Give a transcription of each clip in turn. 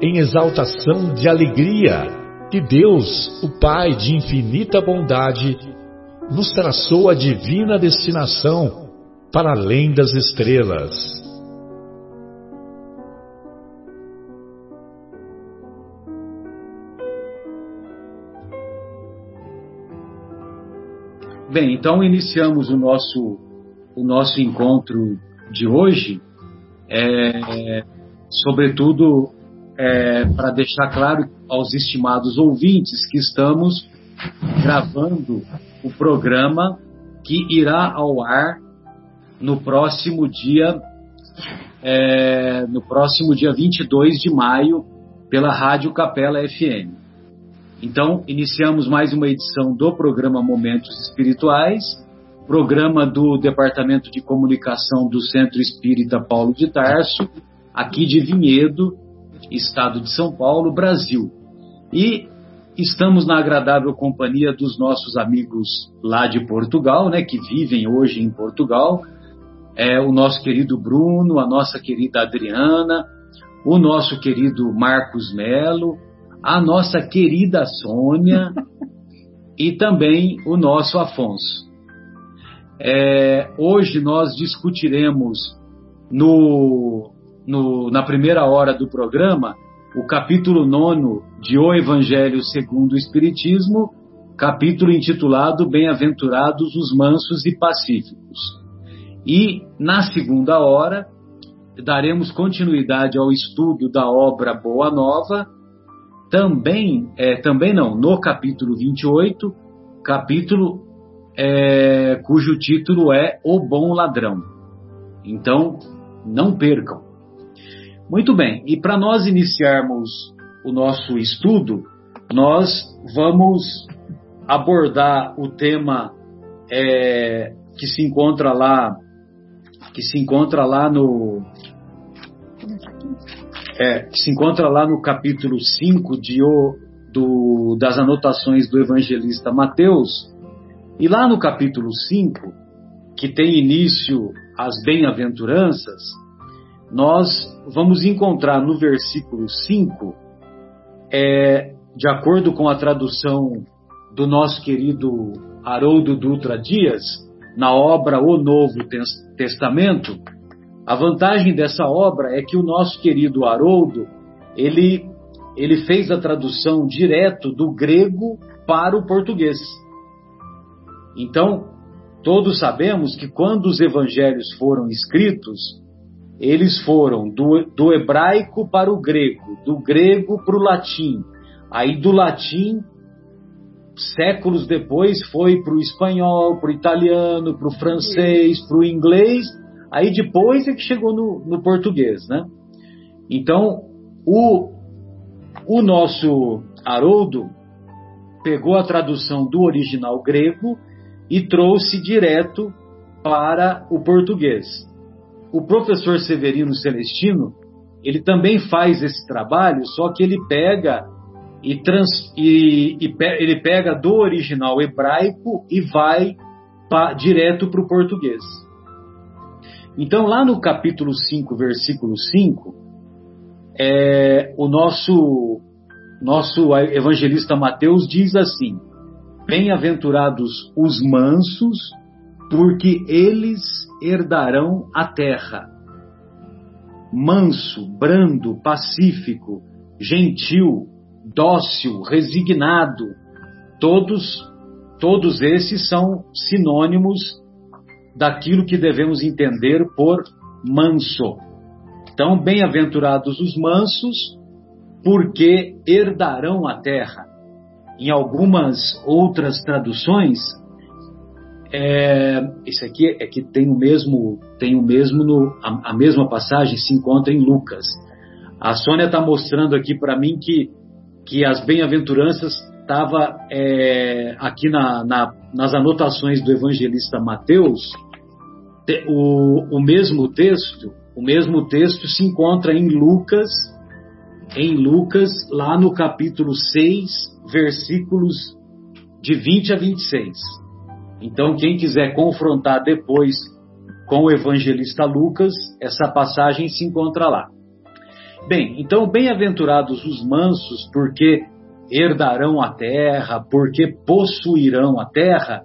em exaltação de alegria que Deus, o Pai de infinita bondade, nos traçou a divina destinação para além das estrelas. Bem, então iniciamos o nosso, o nosso encontro de hoje, é, sobretudo é, para deixar claro aos estimados ouvintes que estamos gravando o programa que irá ao ar no próximo dia é, no próximo dia 22 de maio pela Rádio Capela FM. Então, iniciamos mais uma edição do programa Momentos Espirituais, programa do Departamento de Comunicação do Centro Espírita Paulo de Tarso, aqui de Vinhedo, estado de São Paulo, Brasil. E estamos na agradável companhia dos nossos amigos lá de Portugal, né, que vivem hoje em Portugal. É o nosso querido Bruno, a nossa querida Adriana, o nosso querido Marcos Melo, a nossa querida Sônia e também o nosso Afonso. É, hoje nós discutiremos no no, na primeira hora do programa o capítulo 9 de O Evangelho segundo o Espiritismo, capítulo intitulado Bem-aventurados os mansos e pacíficos. E na segunda hora daremos continuidade ao estudo da obra Boa Nova, também, é, também não, no capítulo 28, capítulo é, cujo título é O Bom Ladrão. Então, não percam. Muito bem, e para nós iniciarmos o nosso estudo, nós vamos abordar o tema é, que se encontra lá, que se encontra lá no é, que se encontra lá no capítulo 5 de o, do, das anotações do evangelista Mateus, e lá no capítulo 5, que tem início as bem-aventuranças, nós vamos encontrar no versículo 5, é, de acordo com a tradução do nosso querido Haroldo Dutra Dias, na obra O Novo Testamento, a vantagem dessa obra é que o nosso querido Haroldo, ele, ele fez a tradução direto do grego para o português. Então, todos sabemos que quando os evangelhos foram escritos, eles foram do, do hebraico para o grego, do grego para o latim. Aí do latim, séculos depois, foi para o espanhol, para o italiano, para o francês, para o inglês. Aí depois é que chegou no, no português, né? Então, o, o nosso Haroldo pegou a tradução do original grego e trouxe direto para o português o professor Severino Celestino, ele também faz esse trabalho, só que ele pega e, trans, e, e ele pega do original hebraico e vai pa, direto para o português. Então, lá no capítulo 5, versículo 5, é, o nosso, nosso evangelista Mateus diz assim: Bem-aventurados os mansos, porque eles herdarão a terra. Manso, brando, pacífico, gentil, dócil, resignado, todos, todos esses são sinônimos daquilo que devemos entender por manso. Então, bem-aventurados os mansos, porque herdarão a terra. Em algumas outras traduções, é, esse aqui é que tem o mesmo, tem o mesmo no, a, a mesma passagem se encontra em Lucas. A Sônia está mostrando aqui para mim que, que as bem-aventuranças estava é, aqui na, na, nas anotações do evangelista Mateus, o, o mesmo texto, o mesmo texto se encontra em Lucas, em Lucas, lá no capítulo 6, versículos de 20 a 26. Então, quem quiser confrontar depois com o evangelista Lucas, essa passagem se encontra lá. Bem, então, bem-aventurados os mansos, porque herdarão a terra, porque possuirão a terra,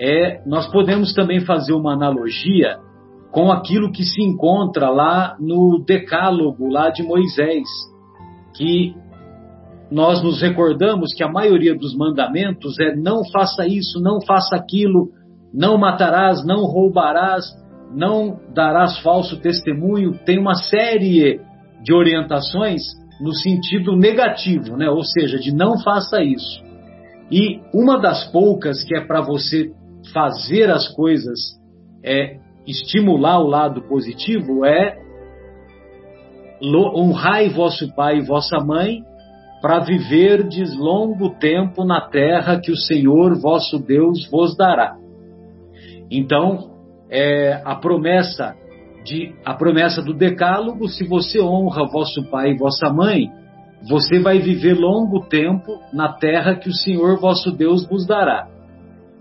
é, nós podemos também fazer uma analogia com aquilo que se encontra lá no Decálogo, lá de Moisés, que nós nos recordamos que a maioria dos mandamentos é não faça isso, não faça aquilo, não matarás, não roubarás, não darás falso testemunho. Tem uma série de orientações no sentido negativo, né? ou seja, de não faça isso. E uma das poucas que é para você fazer as coisas, é estimular o lado positivo, é honrai vosso pai e vossa mãe para viverdes longo tempo na terra que o Senhor vosso Deus vos dará. Então, é, a promessa de a promessa do decálogo, se você honra vosso pai e vossa mãe, você vai viver longo tempo na terra que o Senhor vosso Deus vos dará.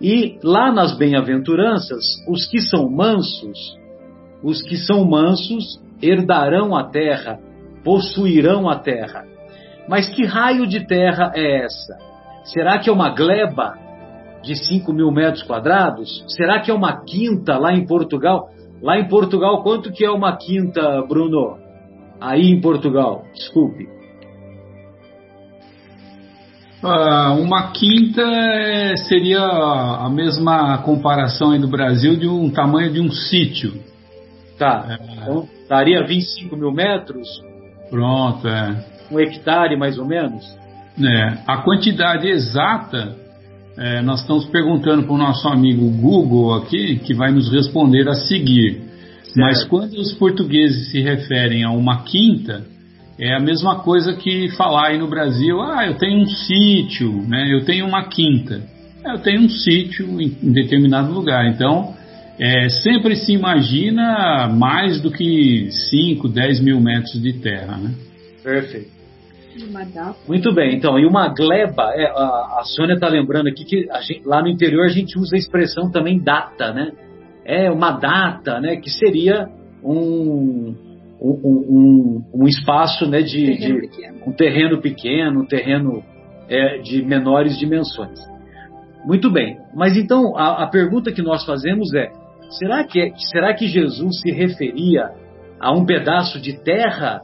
E lá nas bem-aventuranças, os que são mansos, os que são mansos herdarão a terra, possuirão a terra. Mas que raio de terra é essa? Será que é uma gleba de 5 mil metros quadrados? Será que é uma quinta lá em Portugal? Lá em Portugal, quanto que é uma quinta, Bruno? Aí em Portugal, desculpe. Uh, uma quinta é, seria a mesma comparação aí do Brasil de um tamanho de um sítio. Tá. É. Então, daria 25 mil metros? Pronto, é. Um hectare, mais ou menos? É. A quantidade exata é, nós estamos perguntando para o nosso amigo Google aqui, que vai nos responder a seguir. Certo. Mas quando os portugueses se referem a uma quinta, é a mesma coisa que falar aí no Brasil, ah, eu tenho um sítio, né? eu tenho uma quinta. É, eu tenho um sítio em, em determinado lugar. Então, é, sempre se imagina mais do que 5, 10 mil metros de terra. Né? Perfeito. Muito bem, então, e uma gleba, é, a, a Sônia está lembrando aqui que gente, lá no interior a gente usa a expressão também data, né? É uma data, né? Que seria um, um, um, um espaço né, de, terreno de um terreno pequeno, um terreno é, de menores dimensões. Muito bem, mas então a, a pergunta que nós fazemos é: será que, será que Jesus se referia a um pedaço de terra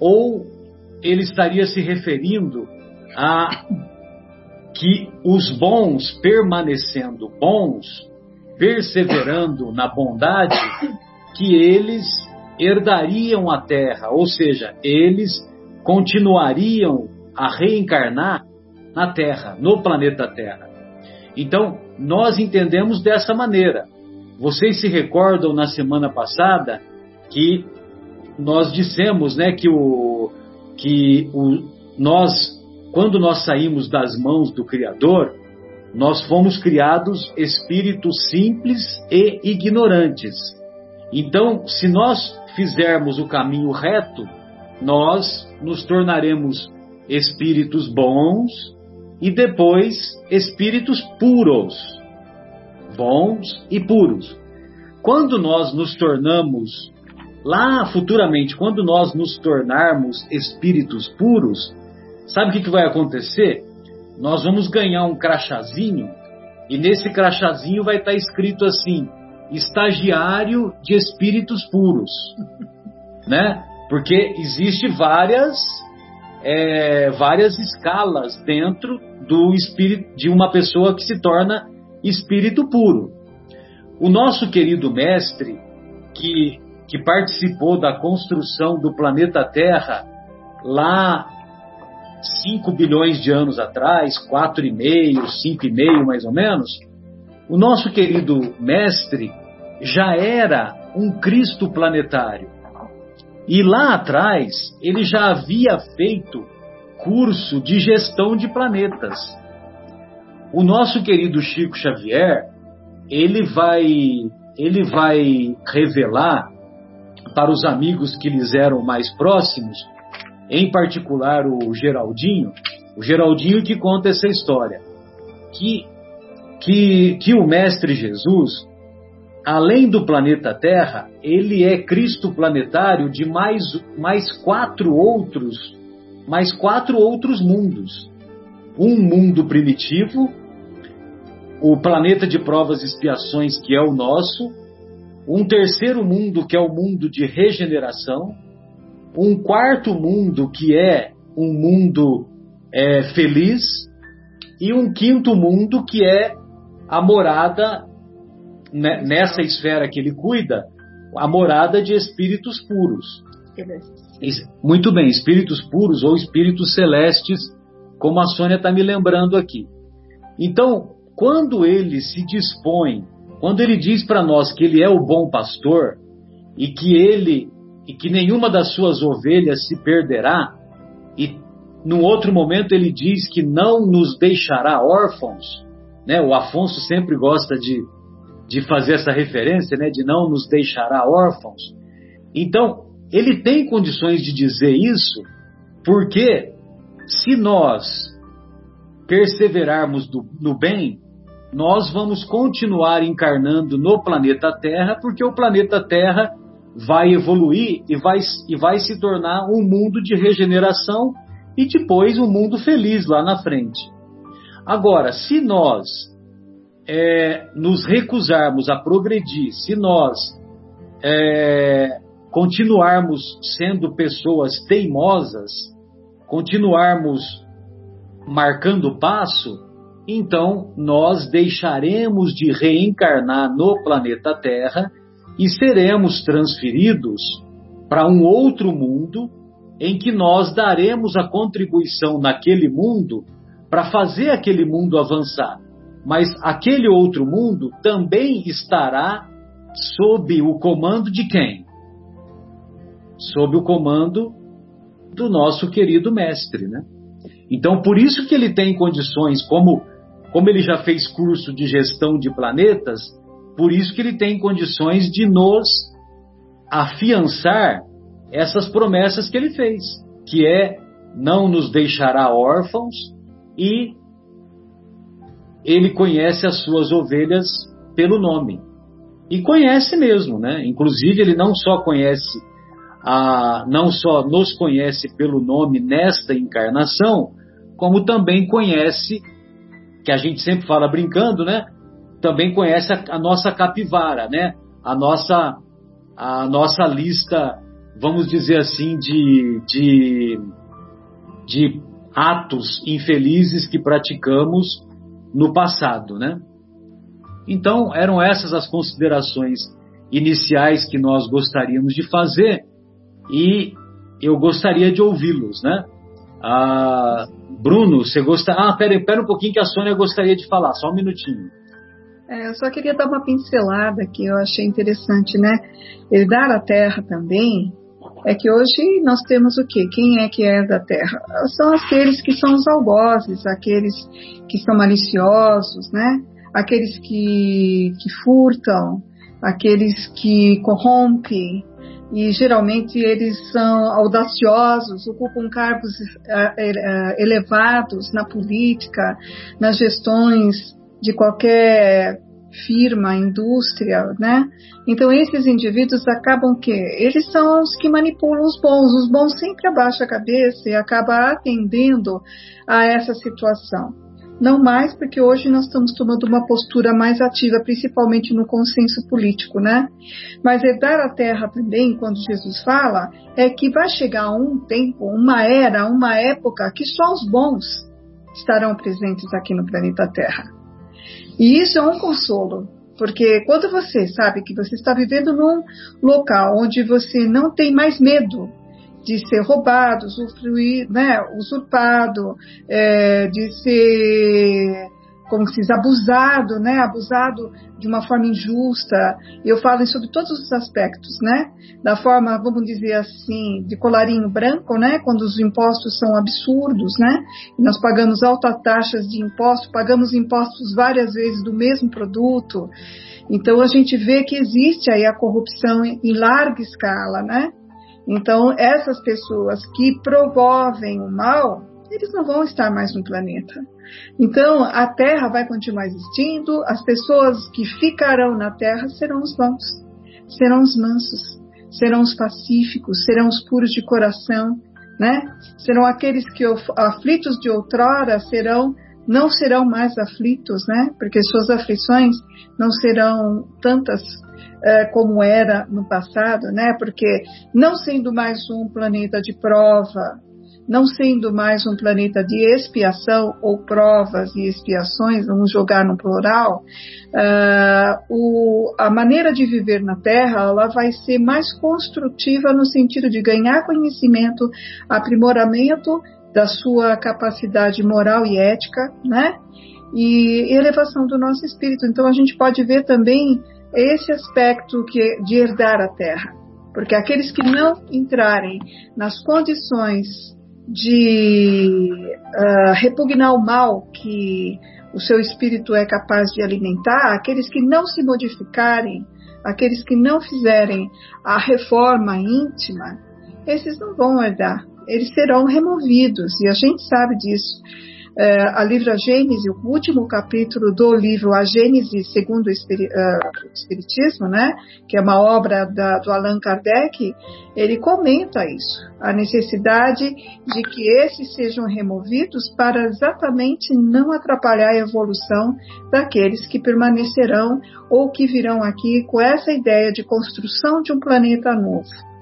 ou ele estaria se referindo a que os bons permanecendo bons, perseverando na bondade, que eles herdariam a terra, ou seja, eles continuariam a reencarnar na Terra, no planeta Terra. Então, nós entendemos dessa maneira. Vocês se recordam na semana passada que nós dissemos, né, que o que o, nós, quando nós saímos das mãos do Criador, nós fomos criados espíritos simples e ignorantes. Então, se nós fizermos o caminho reto, nós nos tornaremos espíritos bons e depois espíritos puros. Bons e puros. Quando nós nos tornamos Lá futuramente, quando nós nos tornarmos espíritos puros, sabe o que, que vai acontecer? Nós vamos ganhar um crachazinho e nesse crachazinho vai estar escrito assim: estagiário de espíritos puros, né? Porque existe várias é, várias escalas dentro do espírito de uma pessoa que se torna espírito puro. O nosso querido mestre, que, que participou da construção do planeta Terra lá 5 bilhões de anos atrás, 4,5, 5,5 mais ou menos, o nosso querido mestre já era um Cristo planetário. E lá atrás ele já havia feito curso de gestão de planetas. O nosso querido Chico Xavier, ele vai ele vai revelar para os amigos que lhes eram mais próximos, em particular o Geraldinho, o Geraldinho que conta essa história, que que, que o mestre Jesus além do planeta Terra, ele é Cristo planetário de mais, mais quatro outros, mais quatro outros mundos. Um mundo primitivo, o planeta de provas e expiações, que é o nosso, um terceiro mundo, que é o mundo de regeneração, um quarto mundo, que é um mundo é, feliz, e um quinto mundo, que é a morada né, nessa esfera que ele cuida, a morada de espíritos puros. Muito bem, espíritos puros ou espíritos celestes, como a Sônia está me lembrando aqui. Então, quando ele se dispõe, quando ele diz para nós que ele é o bom pastor e que ele e que nenhuma das suas ovelhas se perderá, e num outro momento ele diz que não nos deixará órfãos, né? O Afonso sempre gosta de de fazer essa referência, né, de não nos deixará órfãos. Então, ele tem condições de dizer isso, porque se nós perseverarmos do, no bem, nós vamos continuar encarnando no planeta Terra, porque o planeta Terra vai evoluir e vai, e vai se tornar um mundo de regeneração e depois um mundo feliz lá na frente. Agora, se nós é, nos recusarmos a progredir, se nós é, continuarmos sendo pessoas teimosas, continuarmos marcando passo, então nós deixaremos de reencarnar no planeta Terra e seremos transferidos para um outro mundo em que nós daremos a contribuição naquele mundo para fazer aquele mundo avançar mas aquele outro mundo também estará sob o comando de quem? Sob o comando do nosso querido mestre, né? Então, por isso que ele tem condições, como, como ele já fez curso de gestão de planetas, por isso que ele tem condições de nos afiançar essas promessas que ele fez, que é não nos deixará órfãos e ele conhece as suas ovelhas pelo nome. E conhece mesmo, né? Inclusive, ele não só conhece, a, não só nos conhece pelo nome nesta encarnação, como também conhece, que a gente sempre fala brincando, né? Também conhece a, a nossa capivara, né? A nossa, a nossa lista, vamos dizer assim, de, de, de atos infelizes que praticamos no passado, né? Então, eram essas as considerações iniciais que nós gostaríamos de fazer e eu gostaria de ouvi-los, né? Ah, Bruno, você gosta? Ah, pera, pera um pouquinho que a Sônia gostaria de falar, só um minutinho. É, eu só queria dar uma pincelada que eu achei interessante, né? Herdar a terra também é que hoje nós temos o quê? Quem é que é da terra? São aqueles que são os algozes, aqueles que são maliciosos, né? Aqueles que, que furtam, aqueles que corrompem, e geralmente eles são audaciosos, ocupam cargos eh, eh, elevados na política, nas gestões de qualquer firma, indústria, né? Então esses indivíduos acabam que eles são os que manipulam os bons. Os bons sempre abaixam a cabeça e acabam atendendo a essa situação. Não mais porque hoje nós estamos tomando uma postura mais ativa, principalmente no consenso político, né? Mas herdar a terra também, quando Jesus fala, é que vai chegar um tempo, uma era, uma época que só os bons estarão presentes aqui no planeta Terra. E isso é um consolo, porque quando você sabe que você está vivendo num local onde você não tem mais medo de ser roubado, usufruir, né, usurpado, é, de ser, como se diz, abusado, né, abusado de uma forma injusta. Eu falo sobre todos os aspectos, né, da forma, vamos dizer assim, de colarinho branco, né, quando os impostos são absurdos, né, e nós pagamos altas taxas de imposto, pagamos impostos várias vezes do mesmo produto. Então a gente vê que existe aí a corrupção em larga escala, né? Então, essas pessoas que promovem o mal, eles não vão estar mais no planeta. Então, a Terra vai continuar existindo, as pessoas que ficarão na Terra serão os bons, serão os mansos, serão os pacíficos, serão os puros de coração, né? Serão aqueles que aflitos de outrora serão não serão mais aflitos, né? Porque suas aflições não serão tantas é, como era no passado, né? Porque não sendo mais um planeta de prova, não sendo mais um planeta de expiação ou provas e expiações, vamos jogar no plural, uh, o, a maneira de viver na Terra ela vai ser mais construtiva no sentido de ganhar conhecimento, aprimoramento da sua capacidade moral e ética, né? E elevação do nosso espírito. Então a gente pode ver também esse aspecto que, de herdar a terra. Porque aqueles que não entrarem nas condições de uh, repugnar o mal que o seu espírito é capaz de alimentar, aqueles que não se modificarem, aqueles que não fizerem a reforma íntima, esses não vão herdar, eles serão removidos, e a gente sabe disso. É, a livro A Gênese, o último capítulo do livro A Gênese segundo o uh, Espiritismo, né, que é uma obra da, do Allan Kardec, ele comenta isso, a necessidade de que esses sejam removidos para exatamente não atrapalhar a evolução daqueles que permanecerão ou que virão aqui com essa ideia de construção de um planeta novo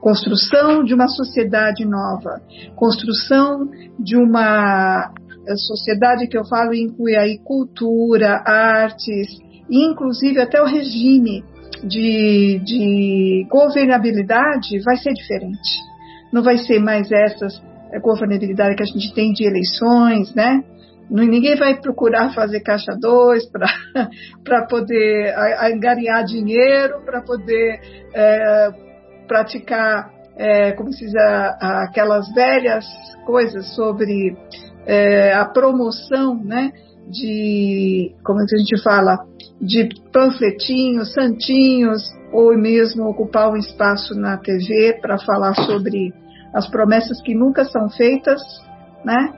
construção de uma sociedade nova, construção de uma a sociedade que eu falo inclui aí cultura, artes, inclusive até o regime de, de governabilidade vai ser diferente. Não vai ser mais essas eh, governabilidade que a gente tem de eleições, né? Ninguém vai procurar fazer caixa 2 para poder angariar dinheiro, para poder é, praticar, é, como se diz, aquelas velhas coisas sobre é, a promoção, né, de, como a gente fala, de panfletinhos, santinhos, ou mesmo ocupar um espaço na TV para falar sobre as promessas que nunca são feitas, né?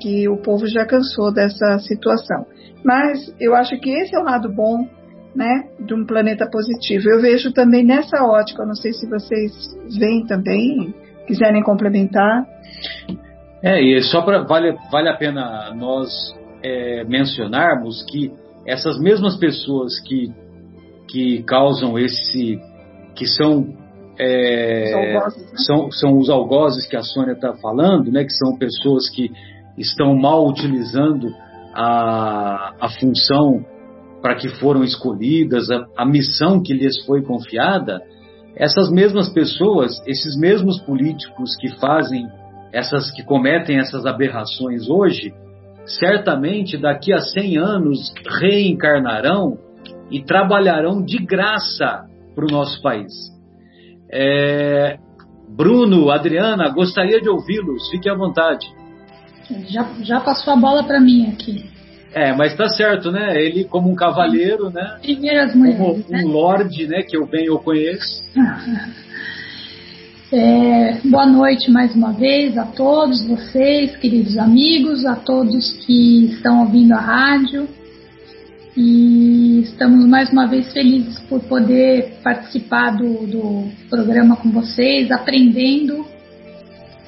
Que o povo já cansou dessa situação. Mas eu acho que esse é o lado bom, né, de um planeta positivo. Eu vejo também nessa ótica, não sei se vocês veem também, quiserem complementar. É, e só para vale, vale a pena nós é, mencionarmos que essas mesmas pessoas que, que causam esse, que são é, né? são, são os algozes que a Sônia está falando, né, que são pessoas que estão mal utilizando a, a função para que foram escolhidas, a, a missão que lhes foi confiada, essas mesmas pessoas, esses mesmos políticos que fazem essas que cometem essas aberrações hoje, certamente daqui a 100 anos reencarnarão e trabalharão de graça para o nosso país. É, Bruno, Adriana, gostaria de ouvi-los, fique à vontade. Já, já passou a bola para mim aqui. É, mas tá certo, né? Ele como um cavaleiro, né? Primeiras mulheres, como um né? lorde, né? Que eu bem eu conheço. É, boa noite mais uma vez a todos vocês, queridos amigos, a todos que estão ouvindo a rádio. E estamos mais uma vez felizes por poder participar do, do programa com vocês, aprendendo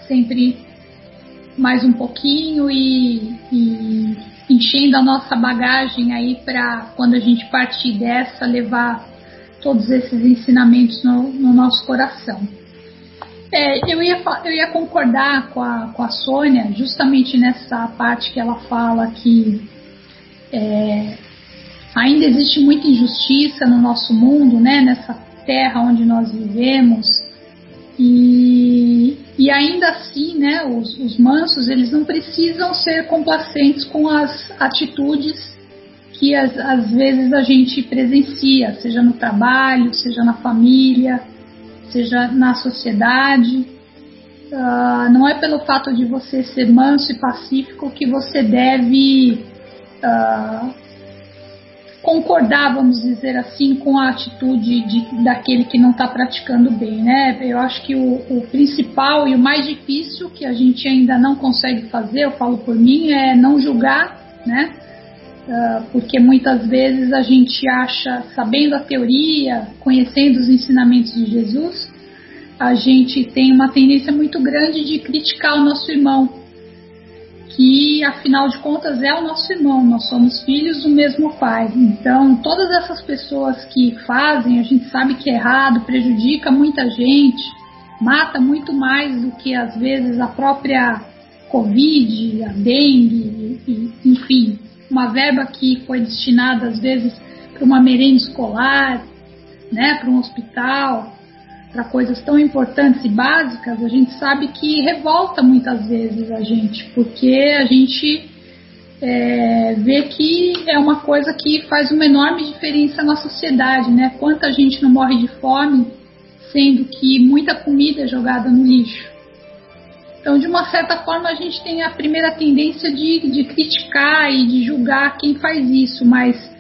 sempre mais um pouquinho e, e enchendo a nossa bagagem aí para quando a gente partir dessa levar todos esses ensinamentos no, no nosso coração. É, eu, ia, eu ia concordar com a, com a Sônia justamente nessa parte que ela fala que é, ainda existe muita injustiça no nosso mundo, né, nessa terra onde nós vivemos. E, e ainda assim, né, os, os mansos eles não precisam ser complacentes com as atitudes que às, às vezes a gente presencia, seja no trabalho, seja na família, seja na sociedade. Uh, não é pelo fato de você ser manso e pacífico que você deve uh, concordar, vamos dizer assim, com a atitude de, daquele que não está praticando bem, né? Eu acho que o, o, principal e o mais difícil que a gente ainda não consegue fazer, eu falo por mim, é não julgar, né? Uh, porque muitas vezes a gente acha, sabendo a teoria, conhecendo os ensinamentos de Jesus, a gente tem uma tendência muito grande de criticar o nosso irmão, que afinal de contas é o nosso irmão, nós somos filhos do mesmo pai. Então, todas essas pessoas que fazem, a gente sabe que é errado, prejudica muita gente, mata muito mais do que às vezes a própria Covid, a dengue, enfim, uma verba que foi destinada às vezes para uma merenda escolar, né, para um hospital, para coisas tão importantes e básicas, a gente sabe que revolta muitas vezes a gente, porque a gente é, vê que é uma coisa que faz uma enorme diferença na sociedade, né? Quanta gente não morre de fome, sendo que muita comida é jogada no lixo. Então, de uma certa forma, a gente tem a primeira tendência de, de criticar e de julgar quem faz isso, mas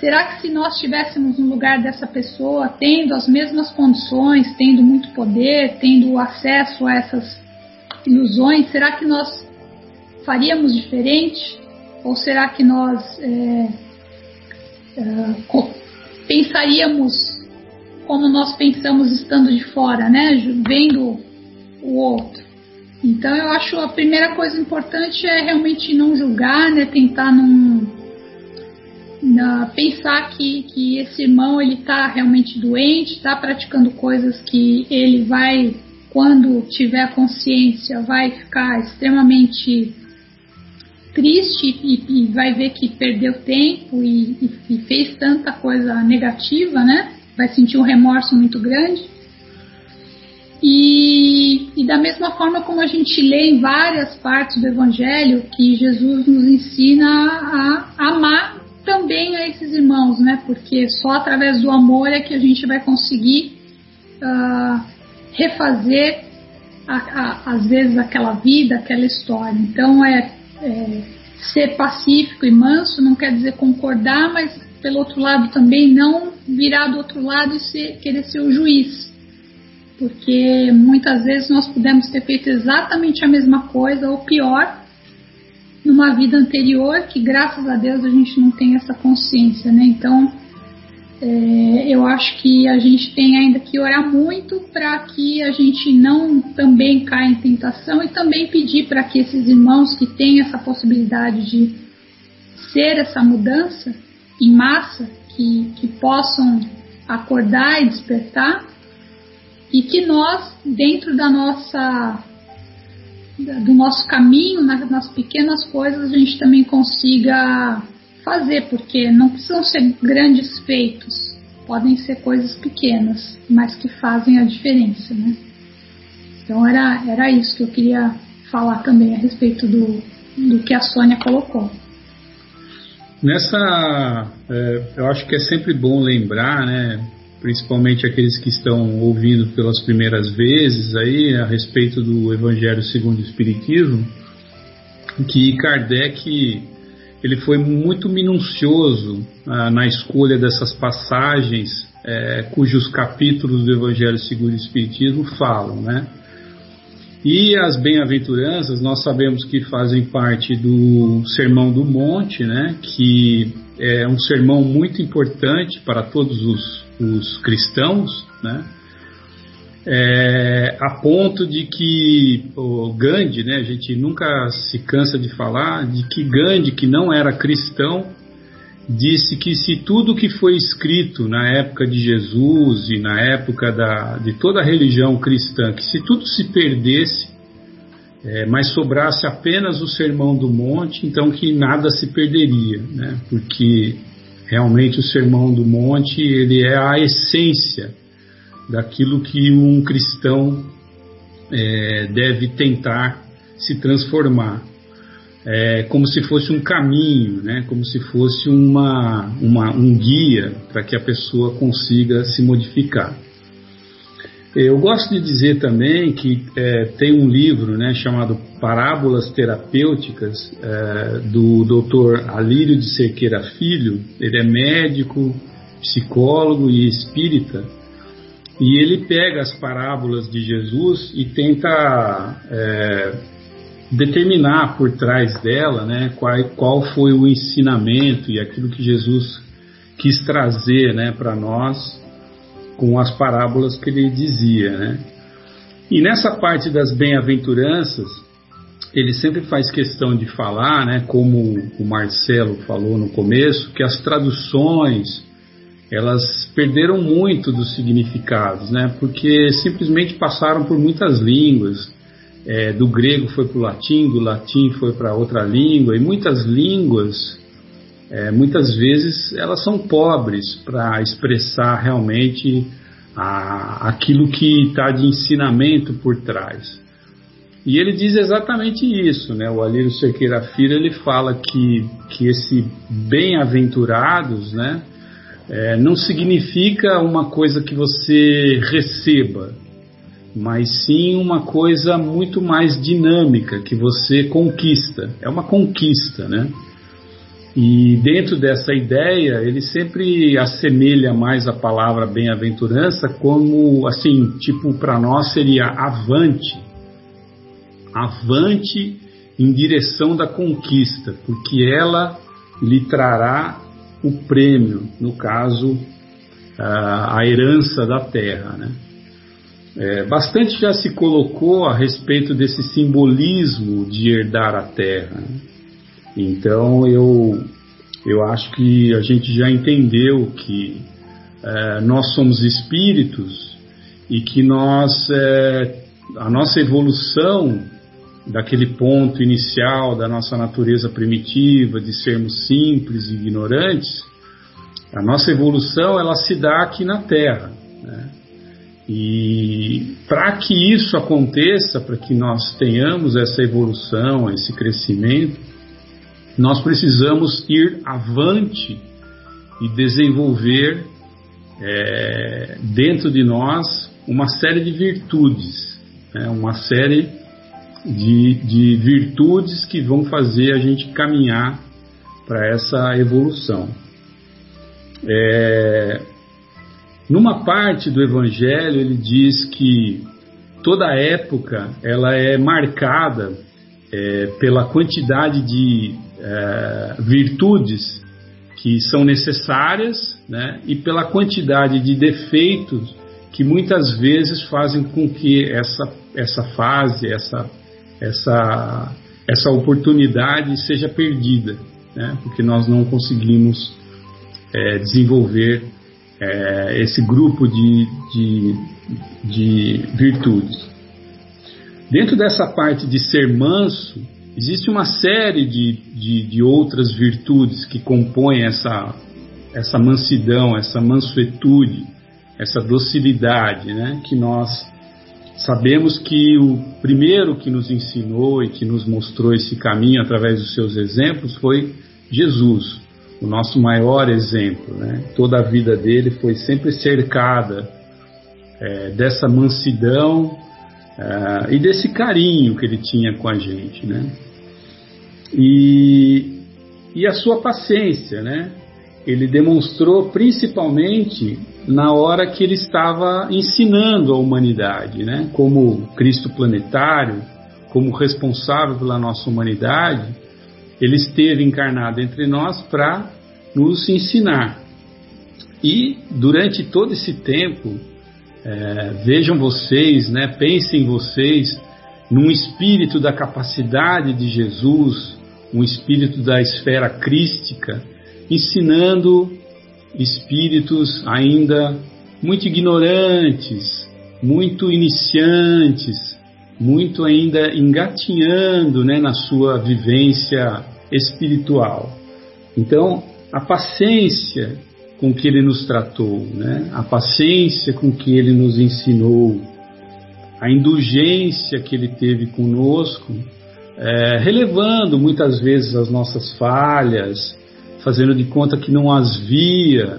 Será que se nós estivéssemos no lugar dessa pessoa, tendo as mesmas condições, tendo muito poder, tendo acesso a essas ilusões, será que nós faríamos diferente? Ou será que nós é, é, pensaríamos como nós pensamos estando de fora, né? Vendo o outro. Então eu acho a primeira coisa importante é realmente não julgar, né? Tentar não na, pensar que, que esse irmão ele está realmente doente, está praticando coisas que ele vai, quando tiver consciência, vai ficar extremamente triste e, e vai ver que perdeu tempo e, e, e, fez tanta coisa negativa, né? Vai sentir um remorso muito grande. E, e da mesma forma como a gente lê em várias partes do Evangelho que Jesus nos ensina a amar também a esses irmãos, né? Porque só através do amor é que a gente vai conseguir uh, refazer, a, a, às vezes, aquela vida, aquela história. Então, é, é, ser pacífico e manso não quer dizer concordar, mas, pelo outro lado, também não virar do outro lado e ser, querer ser o juiz. Porque muitas vezes nós podemos ter feito exatamente a mesma coisa ou pior numa vida anterior que graças a Deus a gente não tem essa consciência, né? Então é, eu acho que a gente tem ainda que orar muito para que a gente não também caia em tentação e também pedir para que esses irmãos que têm essa possibilidade de ser essa mudança em massa, que, que possam acordar e despertar e que nós, dentro da nossa do nosso caminho, nas pequenas coisas, a gente também consiga fazer, porque não precisam ser grandes feitos, podem ser coisas pequenas, mas que fazem a diferença, né? Então era, era isso que eu queria falar também a respeito do, do que a Sônia colocou. Nessa, é, eu acho que é sempre bom lembrar, né, principalmente aqueles que estão ouvindo pelas primeiras vezes aí a respeito do Evangelho segundo o Espiritismo, que Kardec ele foi muito minucioso ah, na escolha dessas passagens é, cujos capítulos do Evangelho segundo o Espiritismo falam, né? E as bem-aventuranças nós sabemos que fazem parte do Sermão do Monte, né? Que é um sermão muito importante para todos os os cristãos, né? é, a ponto de que o Gandhi, né, a gente nunca se cansa de falar, de que Gandhi, que não era cristão, disse que se tudo que foi escrito na época de Jesus e na época da, de toda a religião cristã, que se tudo se perdesse, é, mas sobrasse apenas o Sermão do Monte, então que nada se perderia, né? porque realmente o Sermão do Monte ele é a essência daquilo que um cristão é, deve tentar se transformar. É, como se fosse um caminho, né? como se fosse uma, uma um guia para que a pessoa consiga se modificar. Eu gosto de dizer também que é, tem um livro né, chamado Parábolas Terapêuticas é, do Dr. Alírio de Cerqueira Filho. Ele é médico, psicólogo e espírita. E ele pega as parábolas de Jesus e tenta é, determinar por trás dela né, qual, qual foi o ensinamento e aquilo que Jesus quis trazer né, para nós com as parábolas que ele dizia, né? E nessa parte das bem-aventuranças, ele sempre faz questão de falar, né, como o Marcelo falou no começo, que as traduções elas perderam muito dos significados, né, porque simplesmente passaram por muitas línguas. É, do grego foi para o latim, do latim foi para outra língua, e muitas línguas é, muitas vezes elas são pobres para expressar realmente a, aquilo que está de ensinamento por trás. E ele diz exatamente isso, né? O Alírio Cerqueira Filho ele fala que, que esse bem-aventurados, né? É, não significa uma coisa que você receba, mas sim uma coisa muito mais dinâmica que você conquista. É uma conquista, né? E dentro dessa ideia, ele sempre assemelha mais a palavra bem-aventurança como, assim, tipo, para nós seria avante. Avante em direção da conquista, porque ela lhe trará o prêmio, no caso, a herança da terra, né? É, bastante já se colocou a respeito desse simbolismo de herdar a terra. Né? Então eu, eu acho que a gente já entendeu que é, nós somos espíritos e que nós, é, a nossa evolução daquele ponto inicial da nossa natureza primitiva, de sermos simples e ignorantes, a nossa evolução ela se dá aqui na Terra. Né? E para que isso aconteça, para que nós tenhamos essa evolução, esse crescimento, nós precisamos ir avante e desenvolver é, dentro de nós uma série de virtudes, né, uma série de, de virtudes que vão fazer a gente caminhar para essa evolução. É, numa parte do Evangelho ele diz que toda época ela é marcada é, pela quantidade de é, virtudes que são necessárias né, e pela quantidade de defeitos que muitas vezes fazem com que essa, essa fase, essa, essa, essa oportunidade seja perdida, né, porque nós não conseguimos é, desenvolver é, esse grupo de, de, de virtudes. Dentro dessa parte de ser manso, Existe uma série de, de, de outras virtudes que compõem essa, essa mansidão, essa mansuetude, essa docilidade, né? que nós sabemos que o primeiro que nos ensinou e que nos mostrou esse caminho através dos seus exemplos foi Jesus, o nosso maior exemplo. Né? Toda a vida dele foi sempre cercada é, dessa mansidão uh, e desse carinho que ele tinha com a gente, né? E, e a sua paciência, né? Ele demonstrou principalmente na hora que ele estava ensinando a humanidade, né? Como Cristo planetário, como responsável pela nossa humanidade, ele esteve encarnado entre nós para nos ensinar. E durante todo esse tempo, É, vejam vocês, né, pensem vocês num espírito da capacidade de Jesus, um espírito da esfera crística, ensinando espíritos ainda muito ignorantes, muito iniciantes, muito ainda engatinhando né, na sua vivência espiritual. Então, a paciência com que ele nos tratou, né? a paciência com que ele nos ensinou, a indulgência que ele teve conosco, é, relevando muitas vezes as nossas falhas, fazendo de conta que não as via,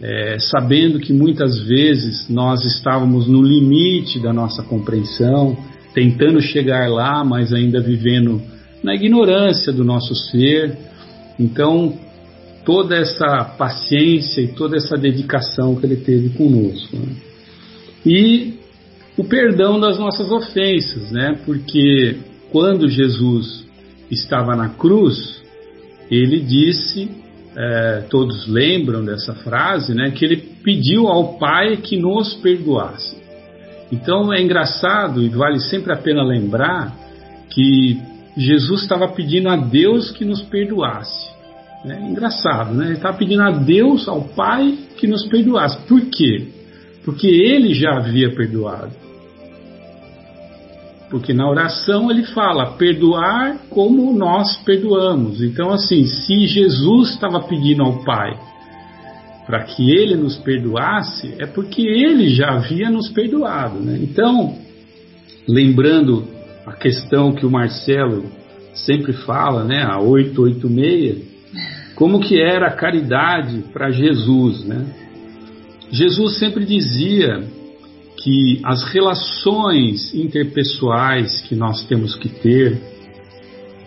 é, sabendo que muitas vezes nós estávamos no limite da nossa compreensão, tentando chegar lá, mas ainda vivendo na ignorância do nosso ser. Então, toda essa paciência e toda essa dedicação que ele teve conosco. Né? E o perdão das nossas ofensas, né? Porque quando Jesus estava na cruz, ele disse, é, todos lembram dessa frase, né? Que ele pediu ao Pai que nos perdoasse. Então é engraçado e vale sempre a pena lembrar que Jesus estava pedindo a Deus que nos perdoasse. É engraçado, né? Ele estava pedindo a Deus, ao Pai, que nos perdoasse. Por quê? Porque ele já havia perdoado. Porque na oração ele fala, perdoar como nós perdoamos. Então, assim, se Jesus estava pedindo ao Pai para que ele nos perdoasse, é porque ele já havia nos perdoado. Né? Então, lembrando a questão que o Marcelo sempre fala, né, a 886, como que era a caridade para Jesus, né? Jesus sempre dizia que as relações interpessoais que nós temos que ter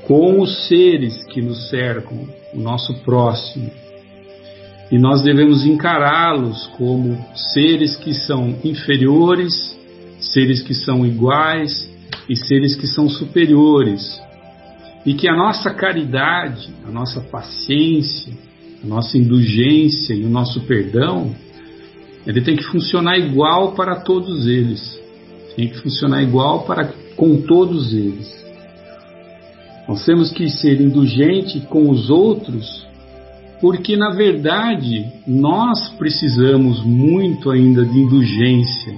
com os seres que nos cercam, o nosso próximo, e nós devemos encará-los como seres que são inferiores, seres que são iguais e seres que são superiores. E que a nossa caridade, a nossa paciência, a nossa indulgência e o nosso perdão, ele tem que funcionar igual para todos eles. Tem que funcionar igual para com todos eles. Nós temos que ser indulgente com os outros porque na verdade nós precisamos muito ainda de indulgência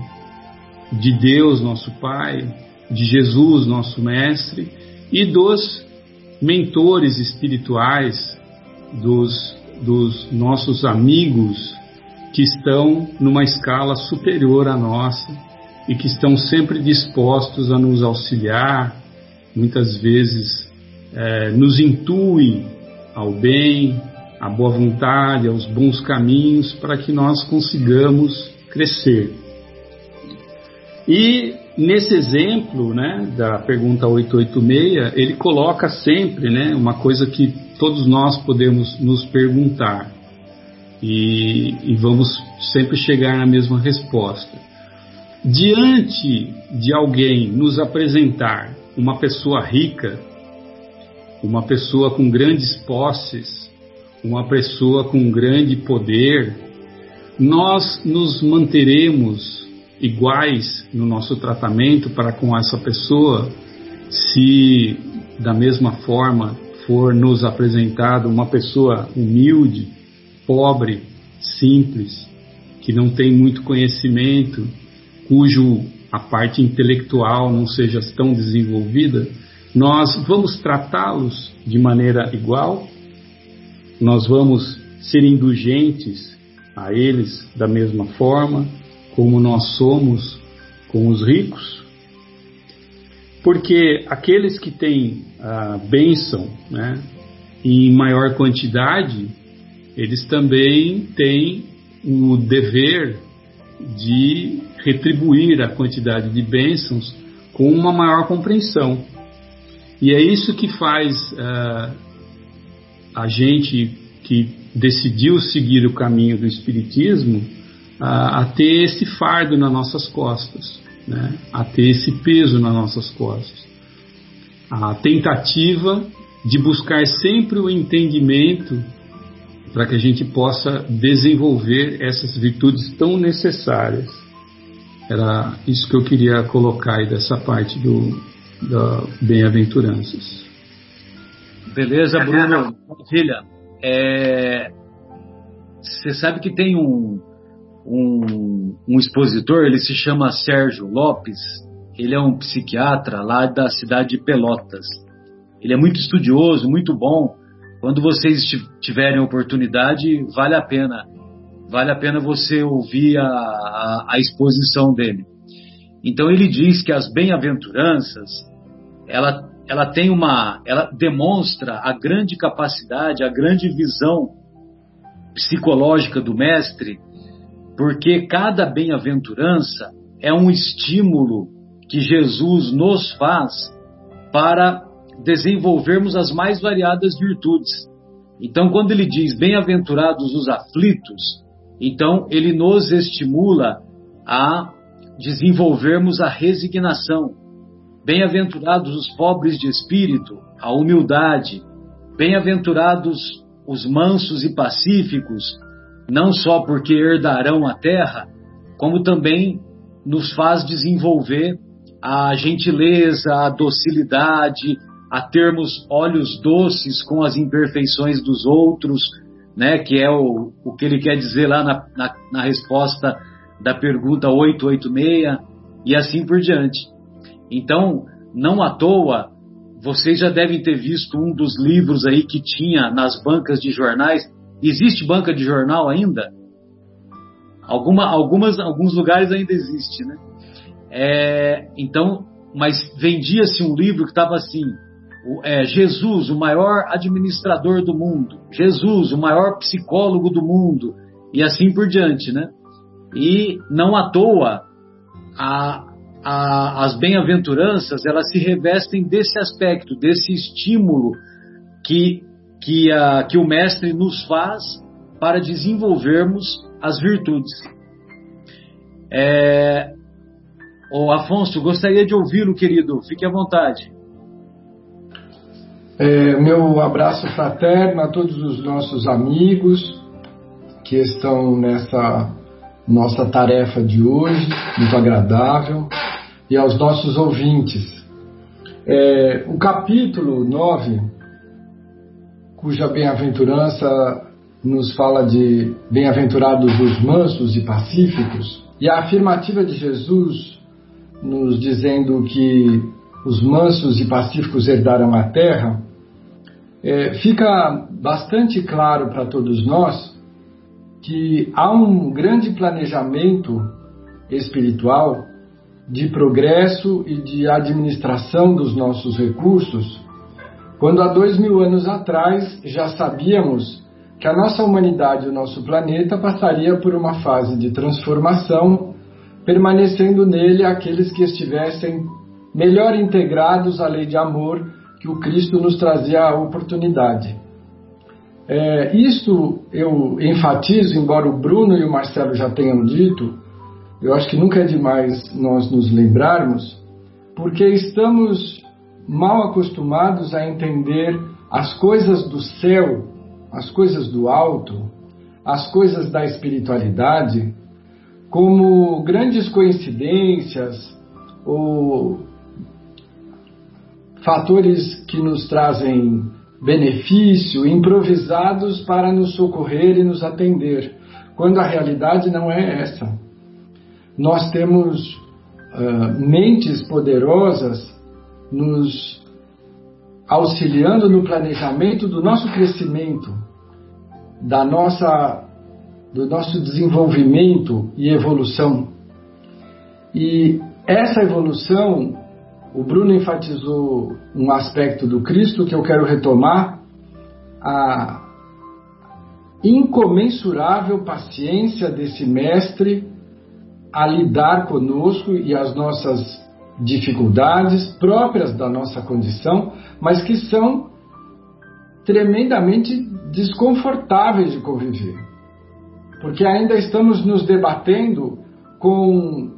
de Deus, nosso Pai, de Jesus, nosso Mestre, e dos mentores espirituais, dos, dos nossos amigos que estão numa escala superior à nossa e que estão sempre dispostos a nos auxiliar, muitas vezes é, nos intuem ao bem, a boa vontade, aos bons caminhos para que nós consigamos crescer. E nesse exemplo, né, da pergunta 886, ele coloca sempre, né, uma coisa que todos nós podemos nos perguntar e, e vamos sempre chegar na mesma resposta. Diante de alguém nos apresentar uma pessoa rica, uma pessoa com grandes posses, uma pessoa com grande poder, nós nos manteremos iguais no nosso tratamento para com essa pessoa se da mesma forma for nos apresentado uma pessoa humilde, pobre, simples, que não tem muito conhecimento, cujo a parte intelectual não seja tão desenvolvida, nós vamos tratá-los de maneira igual? nós vamos ser indulgentes a eles da mesma forma como nós somos com os ricos? Porque aqueles que têm a bênção né, em maior quantidade, eles também têm o dever de retribuir a quantidade de bênçãos com uma maior compreensão. E é isso que faz uh, a gente que decidiu seguir o caminho do Espiritismo a, a ter esse fardo nas nossas costas, né? a ter esse peso nas nossas costas. A tentativa de buscar sempre o entendimento para que a gente possa desenvolver essas virtudes tão necessárias. Era isso que eu queria colocar aí dessa parte do da bem-aventuranças. Beleza, Bruno. Maravilha. É, você sabe que tem um, um, um, expositor, ele se chama Sérgio Lopes, ele é um psiquiatra lá da cidade de Pelotas. Ele é muito estudioso, muito bom. Quando vocês tiverem oportunidade, vale a pena. Vale a pena você ouvir a, a, a exposição dele. Então ele diz que as bem-aventuranças, ela ela tem uma, ela demonstra a grande capacidade, a grande visão psicológica do mestre, porque cada bem-aventurança é um estímulo que Jesus nos faz para desenvolvermos as mais variadas virtudes. Então, quando ele diz bem-aventurados os aflitos, então ele nos estimula a desenvolvermos a resignação, Bem-aventurados os pobres de espírito, a humildade. Bem-aventurados os mansos e pacíficos, não só porque herdarão a terra, como também nos faz desenvolver a gentileza, a docilidade, a termos olhos doces com as imperfeições dos outros, né, que é o, o que ele quer dizer lá na, na, na resposta da pergunta 886, e assim por diante. Então, não à toa, vocês já devem ter visto um dos livros aí que tinha nas bancas de jornais. Existe banca de jornal ainda? Alguma, algumas, alguns lugares ainda existe, né? É, então, mas vendia-se um livro que estava assim: é, Jesus, o maior administrador do mundo, Jesus, o maior psicólogo do mundo, e assim por diante, né? E não à toa a, a, as bem-aventuranças elas se revestem desse aspecto, desse estímulo que, que, a, que o Mestre nos faz para desenvolvermos as virtudes. É, o Afonso, gostaria de ouvi-lo, querido. Fique à vontade. É, meu abraço fraterno a todos os nossos amigos que estão nessa nossa tarefa de hoje, muito agradável e aos nossos ouvintes. É, o capítulo 9, cuja bem-aventurança nos fala de bem-aventurados os mansos e pacíficos, e a afirmativa de Jesus nos dizendo que os mansos e pacíficos herdaram a terra, é, fica bastante claro para todos nós que há um grande planejamento espiritual de progresso e de administração dos nossos recursos, quando há dois mil anos atrás já sabíamos que a nossa humanidade e o nosso planeta passaria por uma fase de transformação, permanecendo nele aqueles que estivessem melhor integrados à lei de amor que o Cristo nos trazia a oportunidade. É, isto eu enfatizo, embora o Bruno e o Marcelo já tenham dito, eu acho que nunca é demais nós nos lembrarmos, porque estamos mal acostumados a entender as coisas do céu, as coisas do alto, as coisas da espiritualidade como grandes coincidências ou fatores que nos trazem benefício, improvisados para nos socorrer e nos atender, quando a realidade não é essa. Nós temos uh, mentes poderosas nos auxiliando no planejamento do nosso crescimento, da nossa, do nosso desenvolvimento e evolução. E essa evolução, o Bruno enfatizou um aspecto do Cristo que eu quero retomar, a incomensurável paciência desse mestre a lidar conosco e as nossas dificuldades próprias da nossa condição, mas que são tremendamente desconfortáveis de conviver. Porque ainda estamos nos debatendo com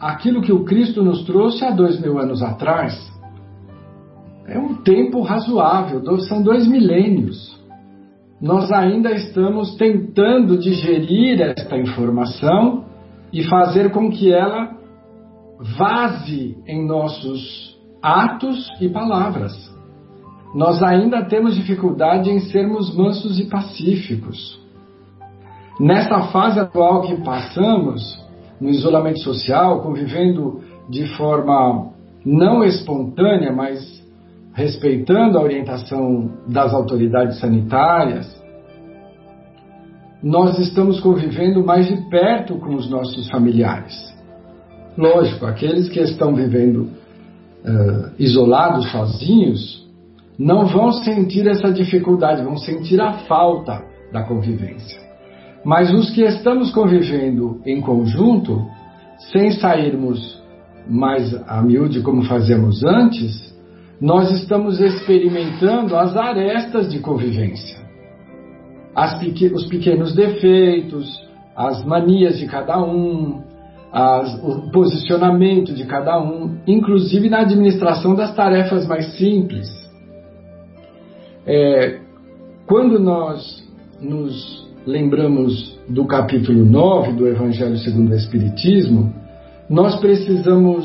aquilo que o Cristo nos trouxe há dois mil anos atrás. É um tempo razoável, são dois milênios. Nós ainda estamos tentando digerir esta informação e fazer com que ela vaze em nossos atos e palavras. Nós ainda temos dificuldade em sermos mansos e pacíficos. Nessa fase atual que passamos, no isolamento social, convivendo de forma não espontânea, mas respeitando a orientação das autoridades sanitárias, nós estamos convivendo mais de perto com os nossos familiares. Lógico, aqueles que estão vivendo uh, isolados, sozinhos, não vão sentir essa dificuldade, vão sentir a falta da convivência. Mas os que estamos convivendo em conjunto, sem sairmos mais a miúde como fazíamos antes, nós estamos experimentando as arestas de convivência. os pequenos defeitos, as manias de cada um, o posicionamento de cada um, inclusive na administração das tarefas mais simples. É, quando nós nos lembramos do capítulo 9 do Evangelho segundo o Espiritismo, nós precisamos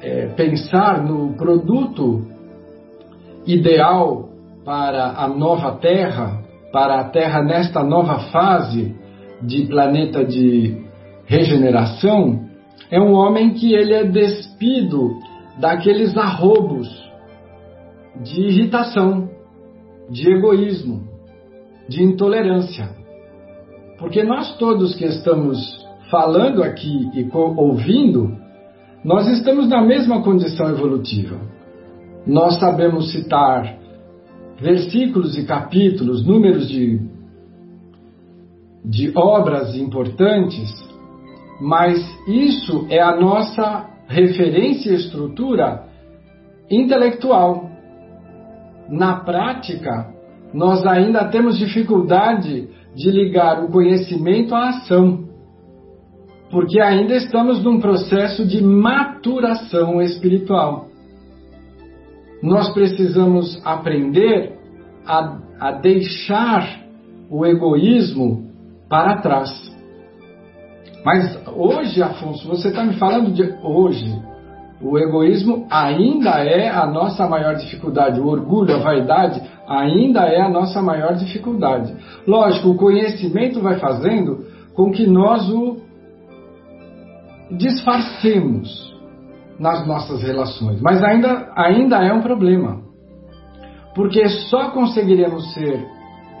é, pensar no produto ideal para a nova Terra, para a Terra nesta nova fase de planeta de regeneração, é um homem que ele é despido daqueles arrobos de irritação, de egoísmo, de intolerância. Porque nós todos que estamos falando aqui e ouvindo, nós estamos na mesma condição evolutiva. Nós sabemos citar versículos e capítulos, números de, de obras importantes, mas isso é a nossa referência e estrutura intelectual. Na prática, nós ainda temos dificuldade de ligar o conhecimento à ação, porque ainda estamos num processo de maturação espiritual nós precisamos aprender a, a deixar o egoísmo para trás. Mas hoje, Afonso, você está me falando de hoje. O egoísmo ainda é a nossa maior dificuldade. O orgulho, a vaidade ainda é a nossa maior dificuldade. Lógico, o conhecimento vai fazendo com que nós o disfarcemos nas nossas relações, mas ainda, ainda é um problema. Porque só conseguiremos ser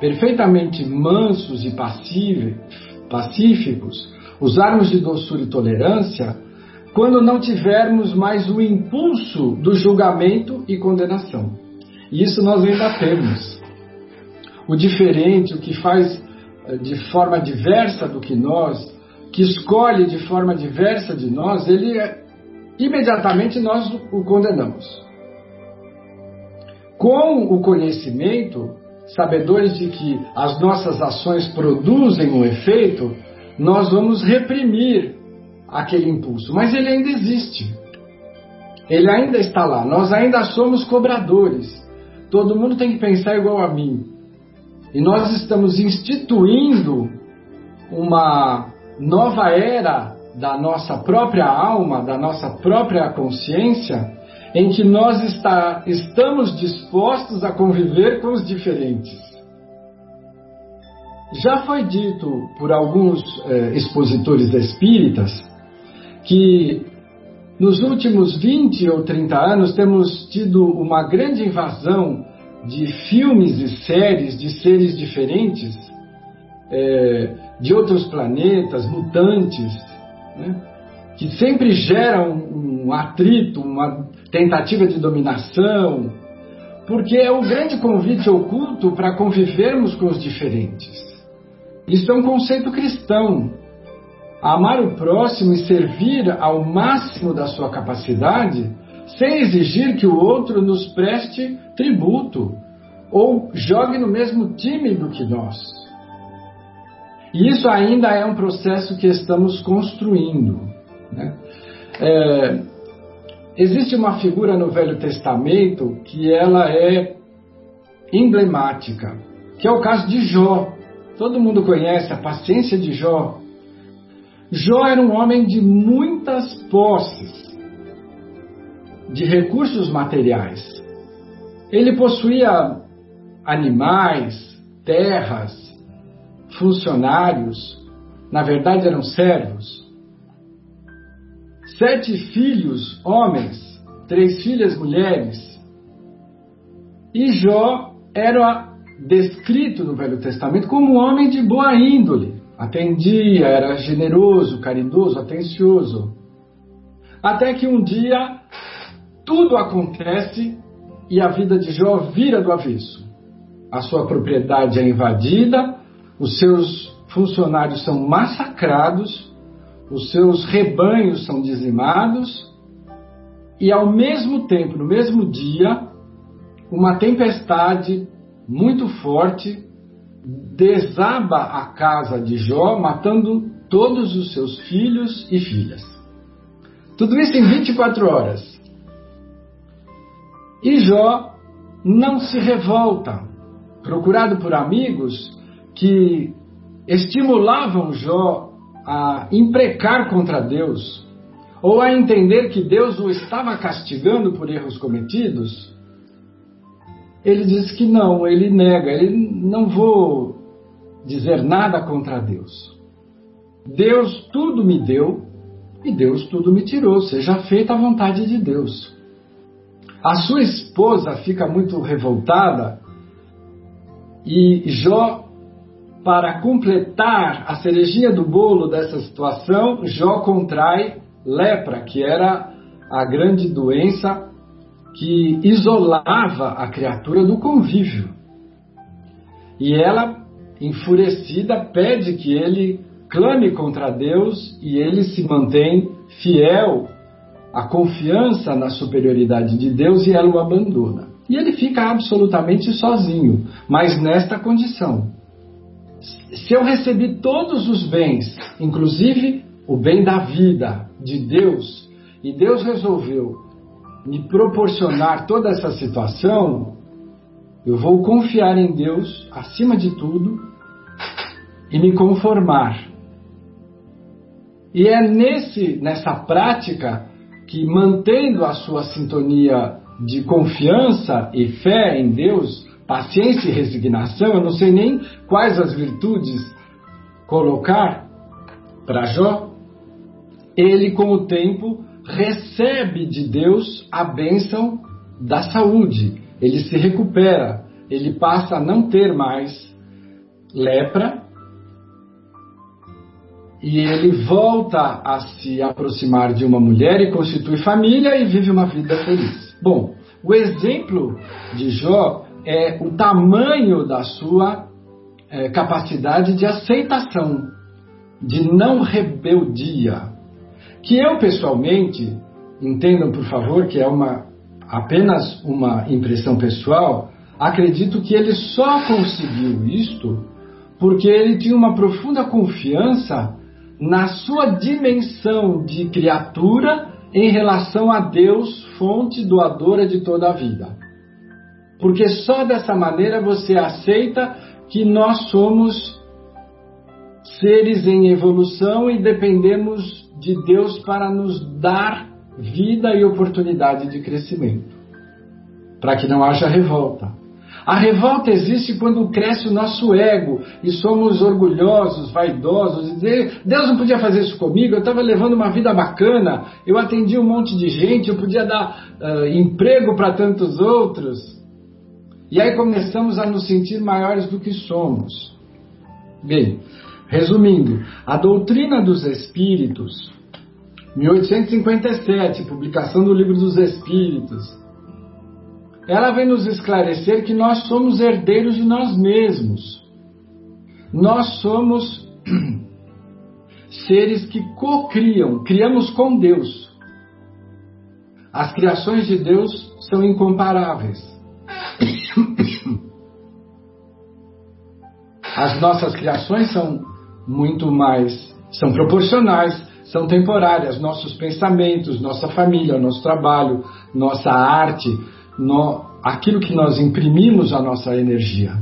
perfeitamente mansos e pacíficos, usarmos de doçura e tolerância, quando não tivermos mais o impulso do julgamento e condenação. E isso nós ainda temos. O diferente, o que faz eh, de forma diversa do que nós, que escolhe de forma diversa de nós, ele é imediatamente nós o condenamos. Com o conhecimento, sabedores de que as nossas ações produzem um efeito, nós vamos reprimir aquele impulso, mas ele ainda existe. Ele ainda está lá. Nós ainda somos cobradores. Todo mundo tem que pensar igual a mim. E nós estamos instituindo uma nova era da nossa própria alma, da nossa própria consciência, em que nós está, estamos dispostos a conviver com os diferentes. Já foi dito por alguns eh, expositores espíritas que nos últimos 20 ou 30 anos temos tido uma grande invasão de filmes e séries de seres diferentes, eh, de outros planetas, mutantes, né? que sempre gera um, um atrito, uma tentativa de dominação, porque é o grande convite oculto para convivermos com os diferentes. Isso é um conceito cristão. Amar o próximo e servir ao máximo da sua capacidade, sem exigir que o outro nos preste tributo ou jogue no mesmo time do que nós. E isso ainda é um processo que estamos construindo. Né? É, existe uma figura no Velho Testamento que ela é emblemática, que é o caso de Jó. Todo mundo conhece a paciência de Jó. Jó era um homem de muitas posses, de recursos materiais. Ele possuía animais, terras, funcionários, na verdade eram servos. Sete filhos homens, três filhas mulheres. E Jó era descrito no Velho Testamento como um homem de boa índole. Atendia, era generoso, caridoso, atencioso. Até que um dia tudo acontece e a vida de Jó vira do avesso. A sua propriedade é invadida, os seus funcionários são massacrados, os seus rebanhos são dizimados, e ao mesmo tempo, no mesmo dia, uma tempestade muito forte desaba a casa de Jó, matando todos os seus filhos e filhas. Tudo isso em 24 horas. E Jó não se revolta, procurado por amigos que estimulavam Jó a imprecar contra Deus, ou a entender que Deus o estava castigando por erros cometidos, ele diz que não, ele nega, ele não vou dizer nada contra Deus. Deus tudo me deu e Deus tudo me tirou, seja feita a vontade de Deus. A sua esposa fica muito revoltada e Jó, para completar a cerejinha do bolo dessa situação, Jó contrai lepra, que era a grande doença que isolava a criatura do convívio. E ela, enfurecida, pede que ele clame contra Deus e ele se mantém fiel à confiança na superioridade de Deus e ela o abandona. E ele fica absolutamente sozinho, mas nesta condição. Se eu recebi todos os bens, inclusive o bem da vida de Deus, e Deus resolveu me proporcionar toda essa situação, eu vou confiar em Deus acima de tudo e me conformar. E é nesse nessa prática que mantendo a sua sintonia de confiança e fé em Deus, paciência e resignação, eu não sei nem quais as virtudes colocar para Jó, ele com o tempo recebe de Deus a bênção da saúde. Ele se recupera, ele passa a não ter mais lepra e ele volta a se aproximar de uma mulher e constitui família e vive uma vida feliz. Bom, o exemplo de Jó é o tamanho da sua é, capacidade de aceitação, de não rebeldia, que eu pessoalmente, entendam por favor que é uma apenas uma impressão pessoal, acredito que ele só conseguiu isto porque ele tinha uma profunda confiança na sua dimensão de criatura em relação a Deus, fonte doadora de toda a vida. Porque só dessa maneira você aceita que nós somos seres em evolução e dependemos de Deus para nos dar vida e oportunidade de crescimento, para que não haja revolta. A revolta existe quando cresce o nosso ego e somos orgulhosos, vaidosos, e dizer, Deus não podia fazer isso comigo, eu estava levando uma vida bacana, eu atendi um monte de gente, eu podia dar uh, emprego para tantos outros. E aí começamos a nos sentir maiores do que somos. Bem, Resumindo, a doutrina dos espíritos, 1857, publicação do Livro dos Espíritos, ela vem nos esclarecer que nós somos herdeiros de nós mesmos. Nós somos seres que co-criam, criamos com Deus. As criações de Deus são incomparáveis. As nossas criações são muito mais. São proporcionais, são temporárias. Nossos pensamentos, nossa família, nosso trabalho, nossa arte, no, aquilo que nós imprimimos a nossa energia.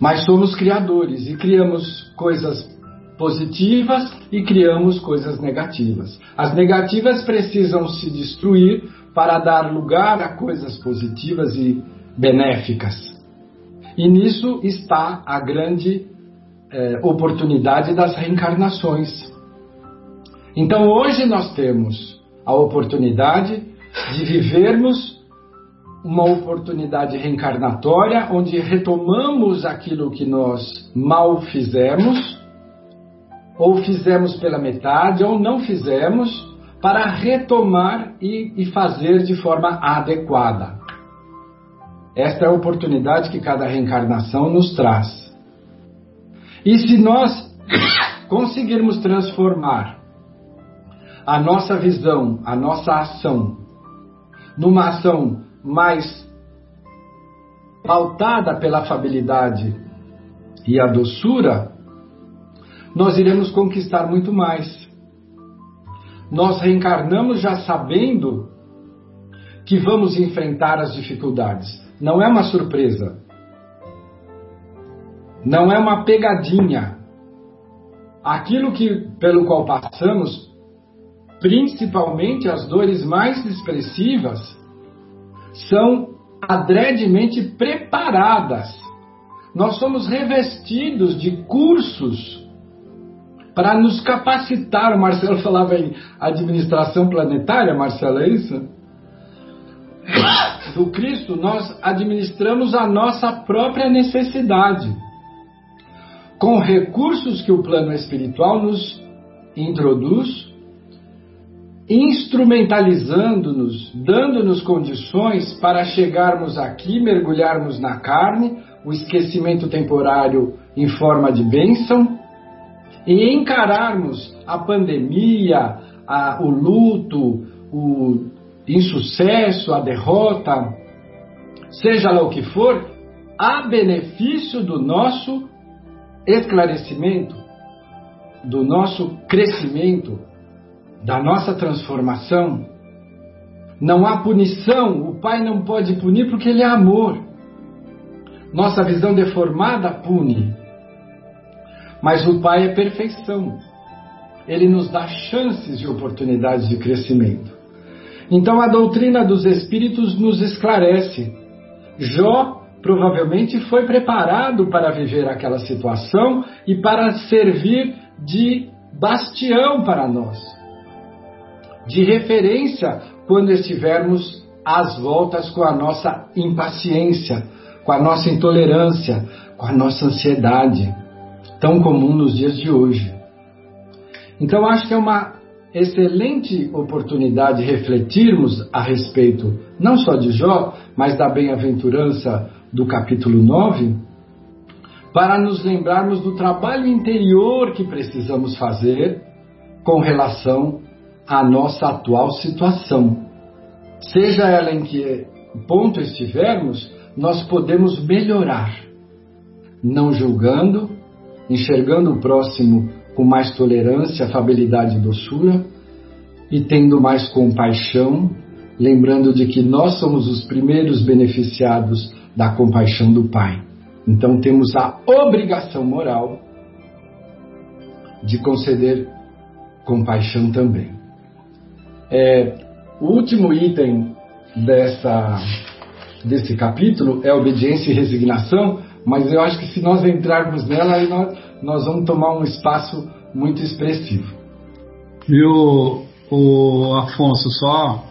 Mas somos criadores e criamos coisas positivas e criamos coisas negativas. As negativas precisam se destruir para dar lugar a coisas positivas e benéficas. E nisso está a grande eh, oportunidade das reencarnações. Então hoje nós temos a oportunidade de vivermos uma oportunidade reencarnatória onde retomamos aquilo que nós mal fizemos, ou fizemos pela metade, ou não fizemos, para retomar e, e fazer de forma adequada. Esta é a oportunidade que cada reencarnação nos traz. E se nós conseguirmos transformar a nossa visão, a nossa ação, numa ação mais pautada pela afabilidade e a doçura, nós iremos conquistar muito mais. Nós reencarnamos já sabendo que vamos enfrentar as dificuldades. Não é uma surpresa. Não é uma pegadinha. Aquilo que pelo qual passamos, principalmente as dores mais expressivas, são adredemente preparadas. Nós somos revestidos de cursos para nos capacitar. O Marcelo falava em administração planetária, Marcelo, é isso? Do Cristo, nós administramos a nossa própria necessidade, com recursos que o plano espiritual nos introduz instrumentalizando-nos, dando-nos condições para chegarmos aqui, mergulharmos na carne, o esquecimento temporário em forma de bênção, e encararmos a pandemia, a, o luto, o insucesso, a derrota, seja lá o que for, a benefício do nosso esclarecimento, do nosso crescimento da nossa transformação, não há punição, o Pai não pode punir porque Ele é amor. Nossa visão deformada pune, mas o Pai é perfeição. Ele nos dá chances e oportunidades de crescimento. Então a doutrina dos Espíritos nos esclarece. Jó provavelmente foi preparado para viver aquela situação e para servir de bastião para nós de referência quando estivermos às voltas com a nossa impaciência, com a nossa intolerância, com a nossa ansiedade, tão comum nos dias de hoje. Então, acho que é uma excelente oportunidade refletirmos a respeito não só de Jó, mas da bem-aventurança do capítulo 9, para nos lembrarmos do trabalho interior que precisamos fazer com relação a nossa atual situação. Seja ela em que ponto estivermos, nós podemos melhorar, não julgando, enxergando o próximo com mais tolerância, afabilidade e doçura e tendo mais compaixão, lembrando de que nós somos os primeiros beneficiados da compaixão do Pai. Então temos a obrigação moral de conceder compaixão também. É, o último item dessa, desse capítulo é obediência e resignação, mas eu acho que se nós entrarmos nela, nós, nós vamos tomar um espaço muito expressivo. Viu, o Afonso, só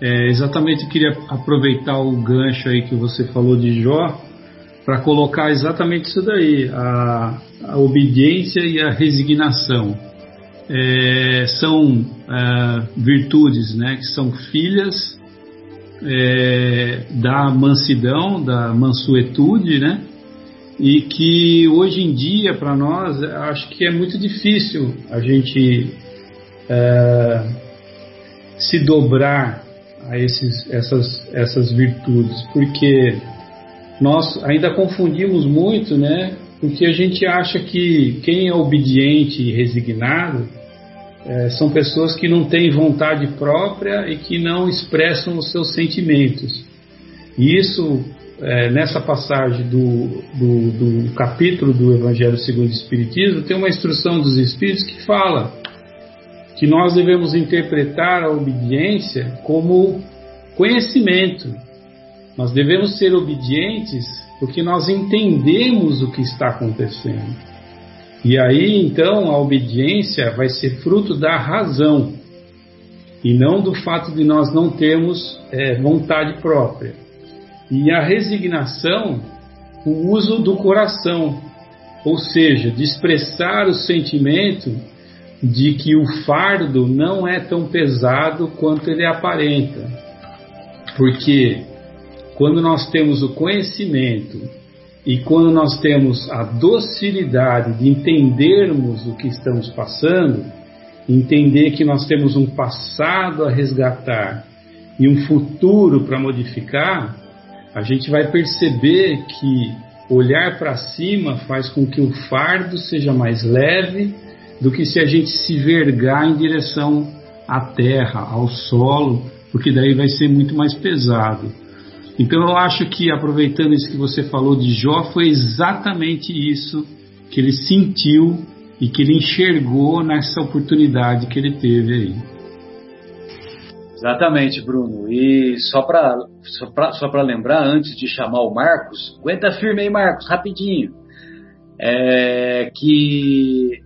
é, exatamente queria aproveitar o gancho aí que você falou de Jó para colocar exatamente isso daí, a, a obediência e a resignação é, são é, virtudes né, que são filhas é, da mansidão, da mansuetude, né? E que hoje em dia, para nós, acho que é muito difícil a gente é, se dobrar a esses, essas, essas virtudes, porque nós ainda confundimos muito, né? Porque a gente acha que quem é obediente e resignado é, são pessoas que não têm vontade própria e que não expressam os seus sentimentos. E isso é, nessa passagem do, do, do, capítulo do Evangelho segundo o Espiritismo, tem uma instrução dos Espíritos que fala que nós devemos interpretar a obediência como conhecimento. Nós devemos ser obedientes porque nós entendemos o que está acontecendo. E aí então a obediência vai ser fruto da razão e não do fato de nós não termos é, vontade própria. E a resignação, o uso do coração, ou seja, de expressar o sentimento de que o fardo não é tão pesado quanto ele aparenta. Porque quando nós temos o conhecimento e quando nós temos a docilidade de entendermos o que estamos passando, entender que nós temos um passado a resgatar e um futuro para modificar, a gente vai perceber que olhar para cima faz com que o fardo seja mais leve do que se a gente se vergar em direção à terra, ao solo, porque daí vai ser muito mais pesado. Então eu acho que aproveitando isso que você falou de Jó, foi exatamente isso que ele sentiu e que ele enxergou nessa oportunidade que ele teve aí. Exatamente, Bruno. E só para só só lembrar, antes de chamar o Marcos, aguenta firme aí, Marcos, rapidinho. É, que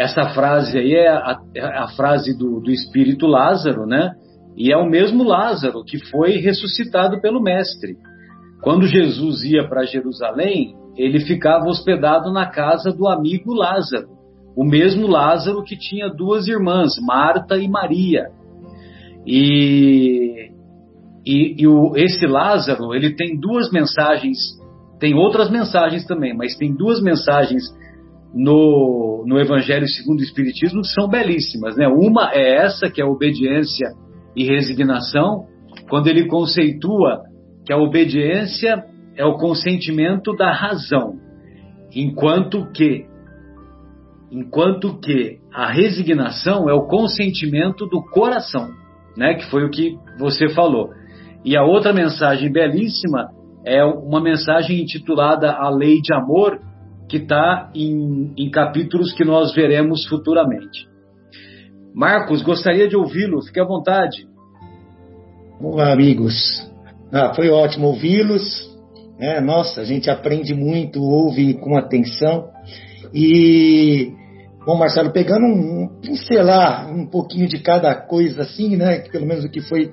essa frase aí é a, é a frase do, do espírito Lázaro, né? E é o mesmo Lázaro que foi ressuscitado pelo Mestre. Quando Jesus ia para Jerusalém, ele ficava hospedado na casa do amigo Lázaro, o mesmo Lázaro que tinha duas irmãs, Marta e Maria. E, e, e o, esse Lázaro, ele tem duas mensagens, tem outras mensagens também, mas tem duas mensagens no, no Evangelho segundo o Espiritismo são belíssimas. Né? Uma é essa, que é a obediência e resignação, quando ele conceitua que a obediência é o consentimento da razão, enquanto que enquanto que a resignação é o consentimento do coração né? Que foi o que você falou. E a outra mensagem belíssima é uma mensagem intitulada A Lei de Amor, que está em, em capítulos que nós veremos futuramente. Marcos, gostaria de ouvi-lo, fique à vontade. Olá, amigos. Ah, foi ótimo ouvi-los. É, nossa, a gente aprende muito, ouve com atenção. E Bom, Marcelo, pegando um, pincelar um pouquinho de cada coisa assim, né, pelo menos o que foi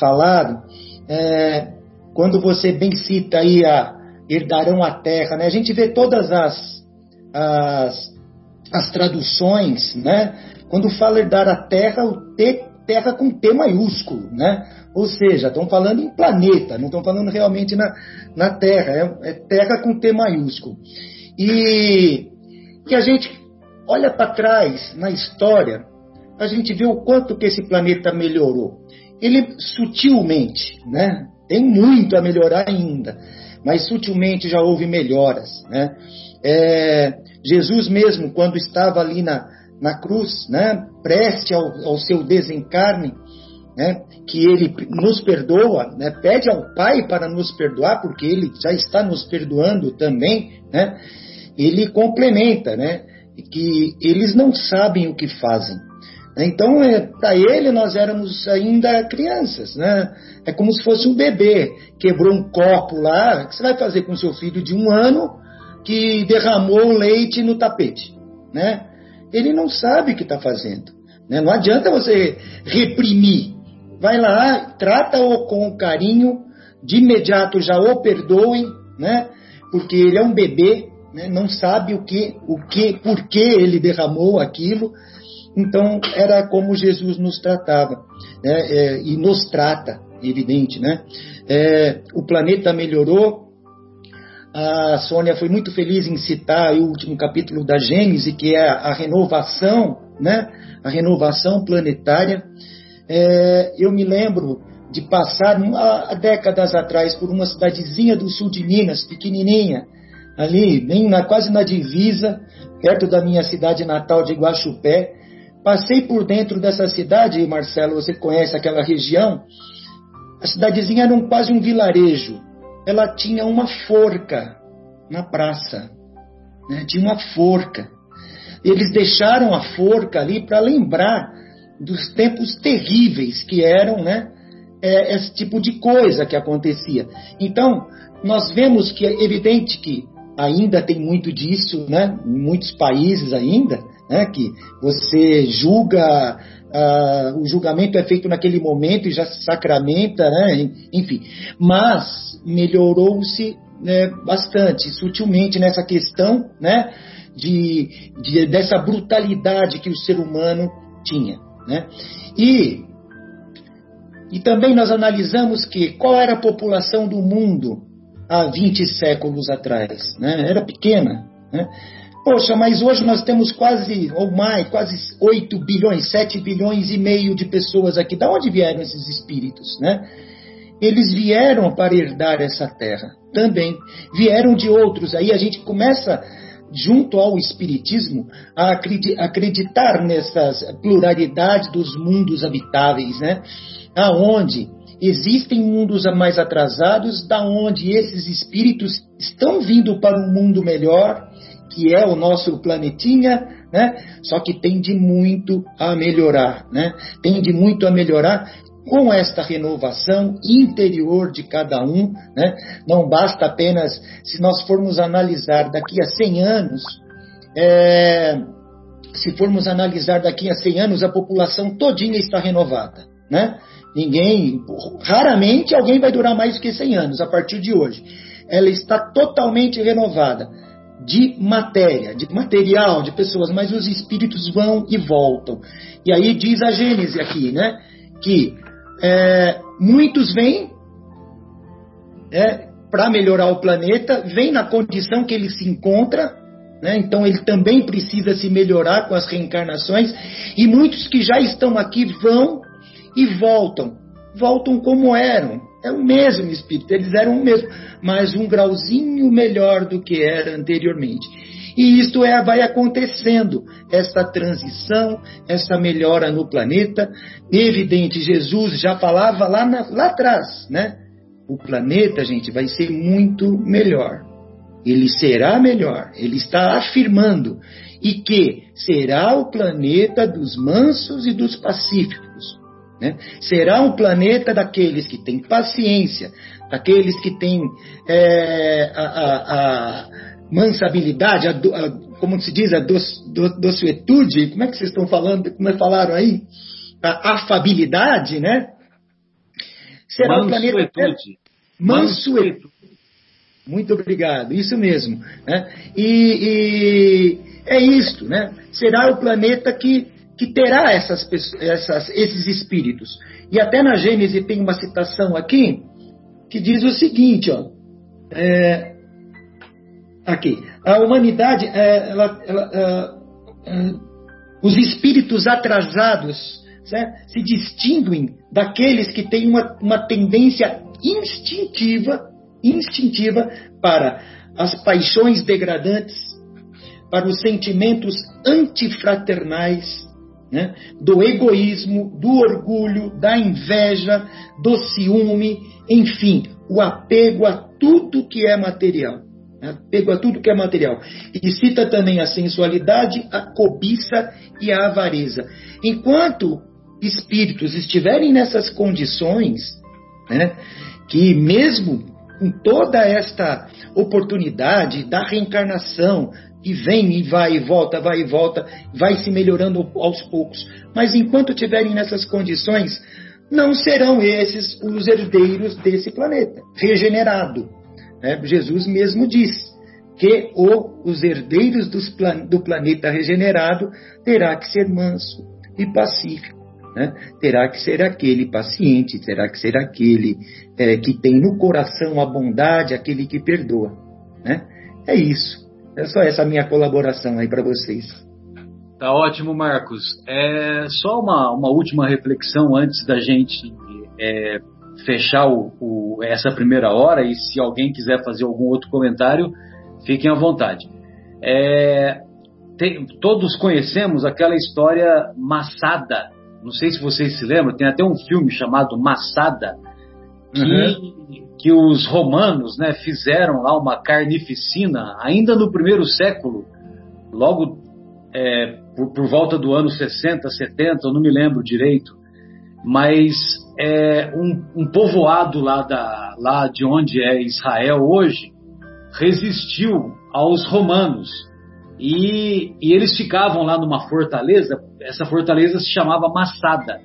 falado, é, quando você bem cita aí a herdarão a terra, né, a gente vê todas as, as, as traduções, né, quando fala herdar a terra, o T, terra com T maiúsculo, né, ou seja, estão falando em planeta, não estão falando realmente na, na terra, é, é terra com T maiúsculo. E que a gente olha para trás na história, a gente vê o quanto que esse planeta melhorou. Ele sutilmente, né? Tem muito a melhorar ainda, mas sutilmente já houve melhoras, né? É, Jesus mesmo, quando estava ali na, na cruz, né? Preste ao, ao seu desencarne, né? Que ele nos perdoa, né? Pede ao Pai para nos perdoar, porque ele já está nos perdoando também, né? Ele complementa, né? que eles não sabem o que fazem. Então, é, para ele, nós éramos ainda crianças, né? É como se fosse um bebê. Quebrou um copo lá, o que você vai fazer com seu filho de um ano que derramou leite no tapete, né? Ele não sabe o que está fazendo. Né? Não adianta você reprimir. Vai lá, trata-o com carinho, de imediato já o perdoem, né? Porque ele é um bebê, né, não sabe o que, o que, por que ele derramou aquilo. Então era como Jesus nos tratava né, é, e nos trata, evidente, né? É, o planeta melhorou. A Sônia foi muito feliz em citar o último capítulo da Gênese, que é a renovação, né? A renovação planetária. É, eu me lembro de passar há décadas atrás por uma cidadezinha do sul de Minas, pequenininha, ali, bem na, quase na divisa, perto da minha cidade natal de Guaxupé. Passei por dentro dessa cidade, Marcelo, você conhece aquela região. A cidadezinha era um, quase um vilarejo. ela tinha uma forca na praça. Né? Tinha uma forca. Eles deixaram a forca ali para lembrar dos tempos terríveis que eram, né? É, esse tipo de coisa que acontecia. Então, nós vemos que é evidente que ainda tem muito disso, né? Em muitos países ainda, né? Que você julga, uh, o julgamento é feito naquele momento e já se sacramenta, né? Enfim, mas melhorou-se né, bastante, sutilmente nessa questão, né? De, de, dessa brutalidade que o ser humano tinha. Né? E, e também nós analisamos que qual era a população do mundo há 20 séculos atrás. Né? Era pequena. Né? Poxa, mas hoje nós temos quase, ou mais, quase 8 bilhões, 7 bilhões e meio de pessoas aqui. Da onde vieram esses espíritos? Né? Eles vieram para herdar essa terra também. Vieram de outros. Aí a gente começa junto ao Espiritismo, a acreditar nessas pluralidade dos mundos habitáveis, né? Aonde existem mundos mais atrasados, da onde esses espíritos estão vindo para um mundo melhor, que é o nosso planetinha, né? Só que tem de muito a melhorar, né? Tem de muito a melhorar com esta renovação interior de cada um, né? não basta apenas, se nós formos analisar daqui a 100 anos, é, se formos analisar daqui a 100 anos, a população todinha está renovada. Né? Ninguém, raramente alguém vai durar mais do que 100 anos a partir de hoje. Ela está totalmente renovada de matéria, de material, de pessoas, mas os espíritos vão e voltam. E aí diz a Gênese aqui, né? Que é, muitos vêm é, para melhorar o planeta, vêm na condição que ele se encontra, né? então ele também precisa se melhorar com as reencarnações, e muitos que já estão aqui vão e voltam, voltam como eram. É o mesmo espírito, eles eram o mesmo, mas um grauzinho melhor do que era anteriormente. E isto é, vai acontecendo, essa transição, essa melhora no planeta. Evidente, Jesus já falava lá, na, lá atrás, né? O planeta, gente, vai ser muito melhor. Ele será melhor. Ele está afirmando. E que será o planeta dos mansos e dos pacíficos. Né? Será um planeta daqueles que têm paciência, daqueles que têm é, a, a, a mansabilidade, a, a, como se diz, a docetude, como é que vocês estão falando, como é falaram aí? A afabilidade, né? Será o planeta Mansuetude. Muito obrigado, isso mesmo. Né? E, e, é isto, né? Será o planeta que, que terá essas, essas, esses espíritos. E até na Gênese tem uma citação aqui que diz o seguinte, ó. É, aqui. A humanidade, é, ela, ela, é, é, os espíritos atrasados certo? se distinguem daqueles que têm uma, uma tendência instintiva, instintiva para as paixões degradantes, para os sentimentos antifraternais, né? do egoísmo, do orgulho, da inveja, do ciúme, enfim, o apego a tudo que é material apego a tudo que é material. E cita também a sensualidade, a cobiça e a avareza. Enquanto espíritos estiverem nessas condições, né, que mesmo com toda esta oportunidade da reencarnação, e vem e vai e volta, vai e volta, vai se melhorando aos poucos. Mas enquanto estiverem nessas condições, não serão esses os herdeiros desse planeta regenerado. Né? Jesus mesmo diz que o, os herdeiros plan, do planeta regenerado terá que ser manso e pacífico. Né? Terá que ser aquele paciente, terá que ser aquele é, que tem no coração a bondade, aquele que perdoa. Né? É isso. É só essa minha colaboração aí para vocês. Tá ótimo, Marcos. É só uma, uma última reflexão antes da gente é, fechar o, o, essa primeira hora e se alguém quiser fazer algum outro comentário, fiquem à vontade. É, tem, todos conhecemos aquela história Massada. Não sei se vocês se lembram, tem até um filme chamado Massada. que, uhum. Que os romanos né, fizeram lá uma carnificina, ainda no primeiro século, logo é, por, por, volta do ano 60, 70, eu não me lembro direito, mas é, um, um, povoado lá, da, lá de onde é Israel hoje resistiu aos romanos. E, e, eles ficavam lá numa fortaleza, essa fortaleza se chamava Massada,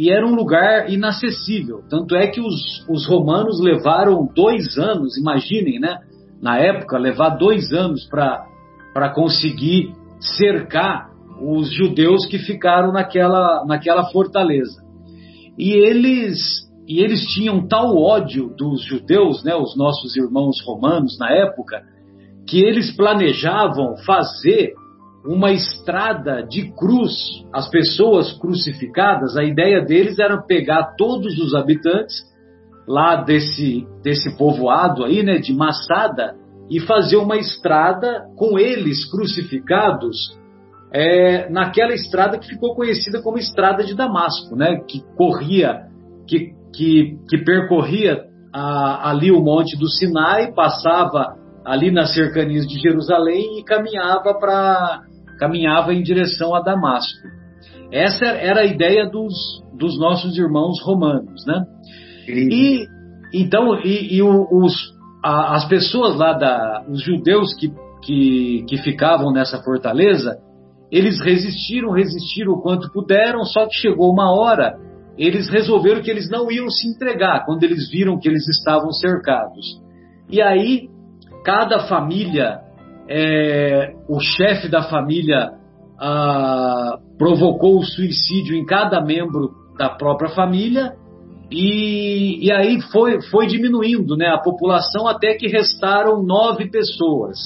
e era um lugar inacessível. Tanto é que os, os romanos levaram dois anos, imaginem, né? Na época, levar dois anos para conseguir cercar os judeus que ficaram naquela, naquela fortaleza. E eles, e eles tinham tal ódio dos judeus, né, os nossos irmãos romanos na época, que eles planejavam fazer uma estrada de cruz, as pessoas crucificadas, a ideia deles era pegar todos os habitantes lá desse, desse povoado aí, né, de Massada, e fazer uma estrada com eles crucificados é, naquela estrada que ficou conhecida como Estrada de Damasco, né, que corria, que, que, que percorria a, ali o Monte do Sinai, passava ali nas cercanias de Jerusalém e caminhava para caminhava em direção a Damasco. Essa era a ideia dos, dos nossos irmãos romanos, né? E então e, e os, a, as pessoas lá da os judeus que, que, que ficavam nessa fortaleza eles resistiram, resistiram o quanto puderam, só que chegou uma hora, eles resolveram que eles não iam se entregar quando eles viram que eles estavam cercados. E aí, cada família, é, o chefe da família ah, provocou o suicídio em cada membro da própria família, e, e aí foi, foi diminuindo né, a população até que restaram nove pessoas.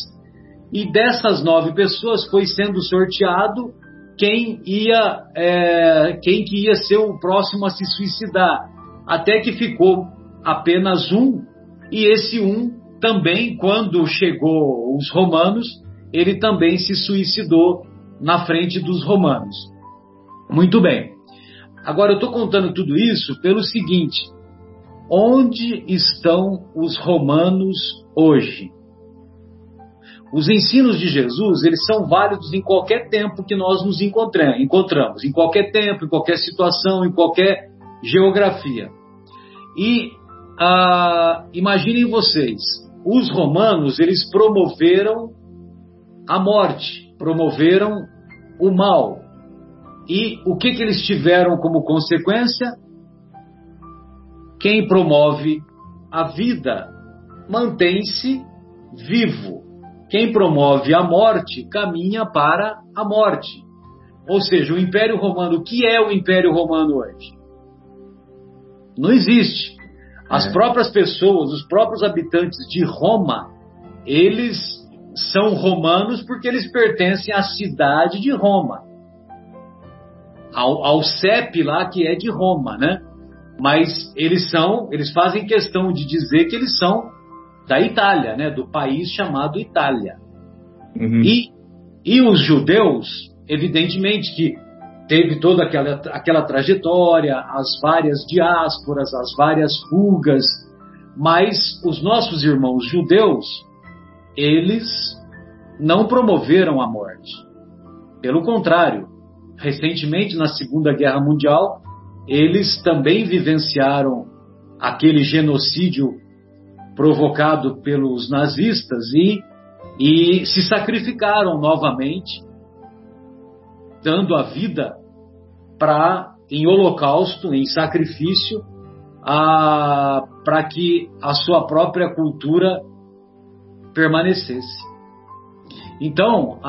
E dessas nove pessoas foi sendo sorteado quem ia, é, quem que ia ser o próximo a se suicidar, até que ficou apenas um. E esse um também, quando chegou os romanos, ele também se suicidou na frente dos romanos. Muito bem. Agora eu estou contando tudo isso pelo seguinte: onde estão os romanos hoje? Os ensinos de Jesus, eles são válidos em qualquer tempo que nós nos encontramos, em qualquer tempo, em qualquer situação, em qualquer geografia. E ah, imaginem vocês, os romanos, eles promoveram a morte, promoveram o mal. E o que, que eles tiveram como consequência? Quem promove a vida mantém-se vivo. Quem promove a morte caminha para a morte. Ou seja, o Império Romano, o que é o Império Romano hoje? Não existe. As é. próprias pessoas, os próprios habitantes de Roma, eles são romanos porque eles pertencem à cidade de Roma. Ao, ao CEP lá que é de Roma, né? Mas eles são, eles fazem questão de dizer que eles são da Itália, né, do país chamado Itália. Uhum. E, e os judeus, evidentemente que teve toda aquela, aquela trajetória, as várias diásporas, as várias fugas, mas os nossos irmãos judeus, eles não promoveram a morte. Pelo contrário, recentemente na Segunda Guerra Mundial, eles também vivenciaram aquele genocídio provocado pelos nazistas e, e se sacrificaram novamente, dando a vida para em holocausto, em sacrifício, para que a sua própria cultura permanecesse. Então,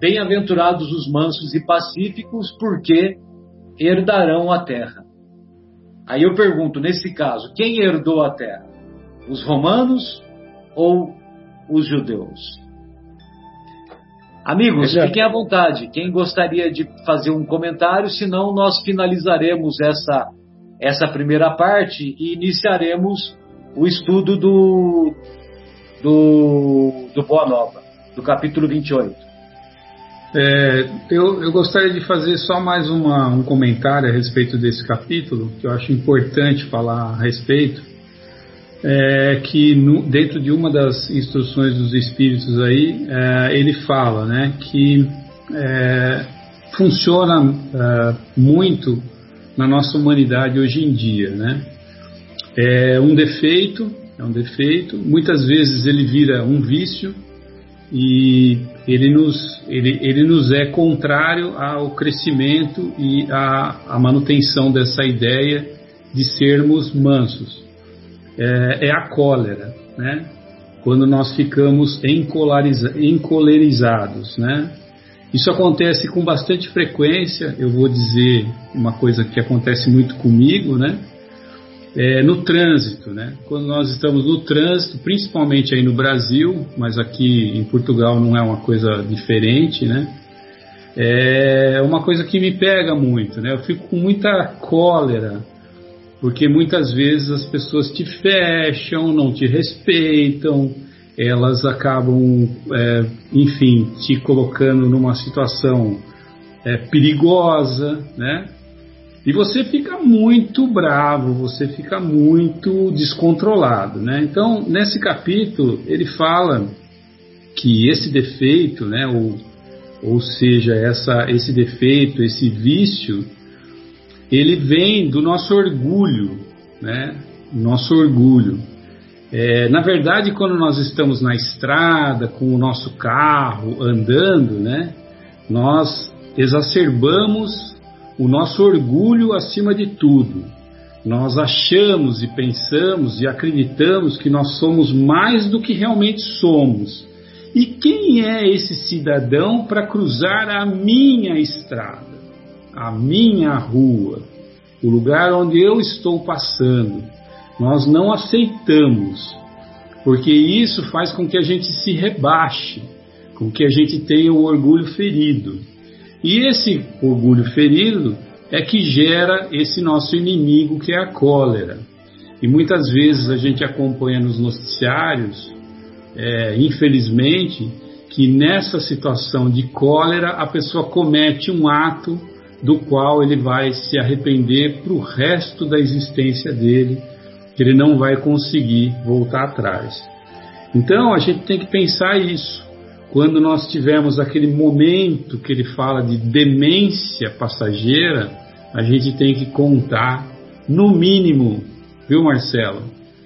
bem-aventurados os mansos e pacíficos, porque herdarão a terra. Aí eu pergunto, nesse caso, quem herdou a terra? Os romanos ou os judeus? Amigos, fiquem à vontade. Quem gostaria de fazer um comentário, senão nós finalizaremos essa, essa primeira parte e iniciaremos o estudo do, do, do Boa Nova, do capítulo 28. É, eu, eu, gostaria de fazer só mais uma, um comentário a respeito desse capítulo, que eu acho importante falar a respeito é, que no, dentro de uma das instruções dos espíritos aí, é, ele fala né, que é, funciona é, muito na nossa humanidade hoje em dia. Né? É um defeito, é um defeito, muitas vezes ele vira um vício e ele nos, ele, ele nos é contrário ao crescimento e à, à manutenção dessa ideia de sermos mansos é, é a cólera, né? Quando nós ficamos encolerizados, né? Isso acontece com bastante frequência, eu vou dizer uma coisa que acontece muito comigo, né? É, no trânsito, né? Quando nós estamos no trânsito, principalmente aí no Brasil, mas aqui em Portugal não é uma coisa diferente, né? É uma coisa que me pega muito, né? Eu fico com muita cólera porque muitas vezes as pessoas te fecham, não te respeitam, elas acabam, é, enfim, te colocando numa situação é, perigosa, né? E você fica muito bravo, você fica muito descontrolado, né? Então, nesse capítulo, ele fala que esse defeito, né, ou, ou seja, essa, esse defeito, esse vício, ele vem do nosso orgulho, né? Nosso orgulho. É, na verdade, quando nós estamos na estrada com o nosso carro andando, né? Nós exacerbamos o nosso orgulho acima de tudo. Nós achamos e pensamos e acreditamos que nós somos mais do que realmente somos. E quem é esse cidadão para cruzar a minha estrada? A minha rua, o lugar onde eu estou passando. Nós não aceitamos, porque isso faz com que a gente se rebaixe, com que a gente tenha o orgulho ferido. E esse orgulho ferido é que gera esse nosso inimigo que é a cólera. E muitas vezes a gente acompanha nos noticiários, é, infelizmente, que nessa situação de cólera a pessoa comete um ato do qual ele vai se arrepender para o resto da existência dele, que ele não vai conseguir voltar atrás. Então a gente tem que pensar isso. Quando nós tivermos aquele momento que ele fala de demência passageira, a gente tem que contar, no mínimo, viu Marcelo?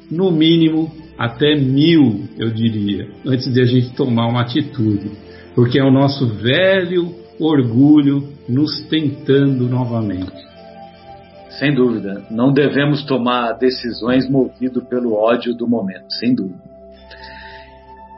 No mínimo até mil, eu diria, antes de a gente tomar uma atitude. Porque é o nosso velho orgulho nos tentando novamente. Sem dúvida, não devemos tomar decisões movido pelo ódio do momento, sem dúvida.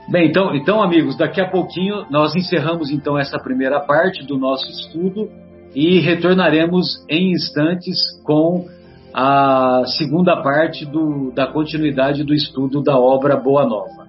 Bem, então, então amigos, daqui a pouquinho nós encerramos então essa primeira parte do nosso estudo e retornaremos em instantes com a segunda parte do, da continuidade do estudo da obra Boa Nova.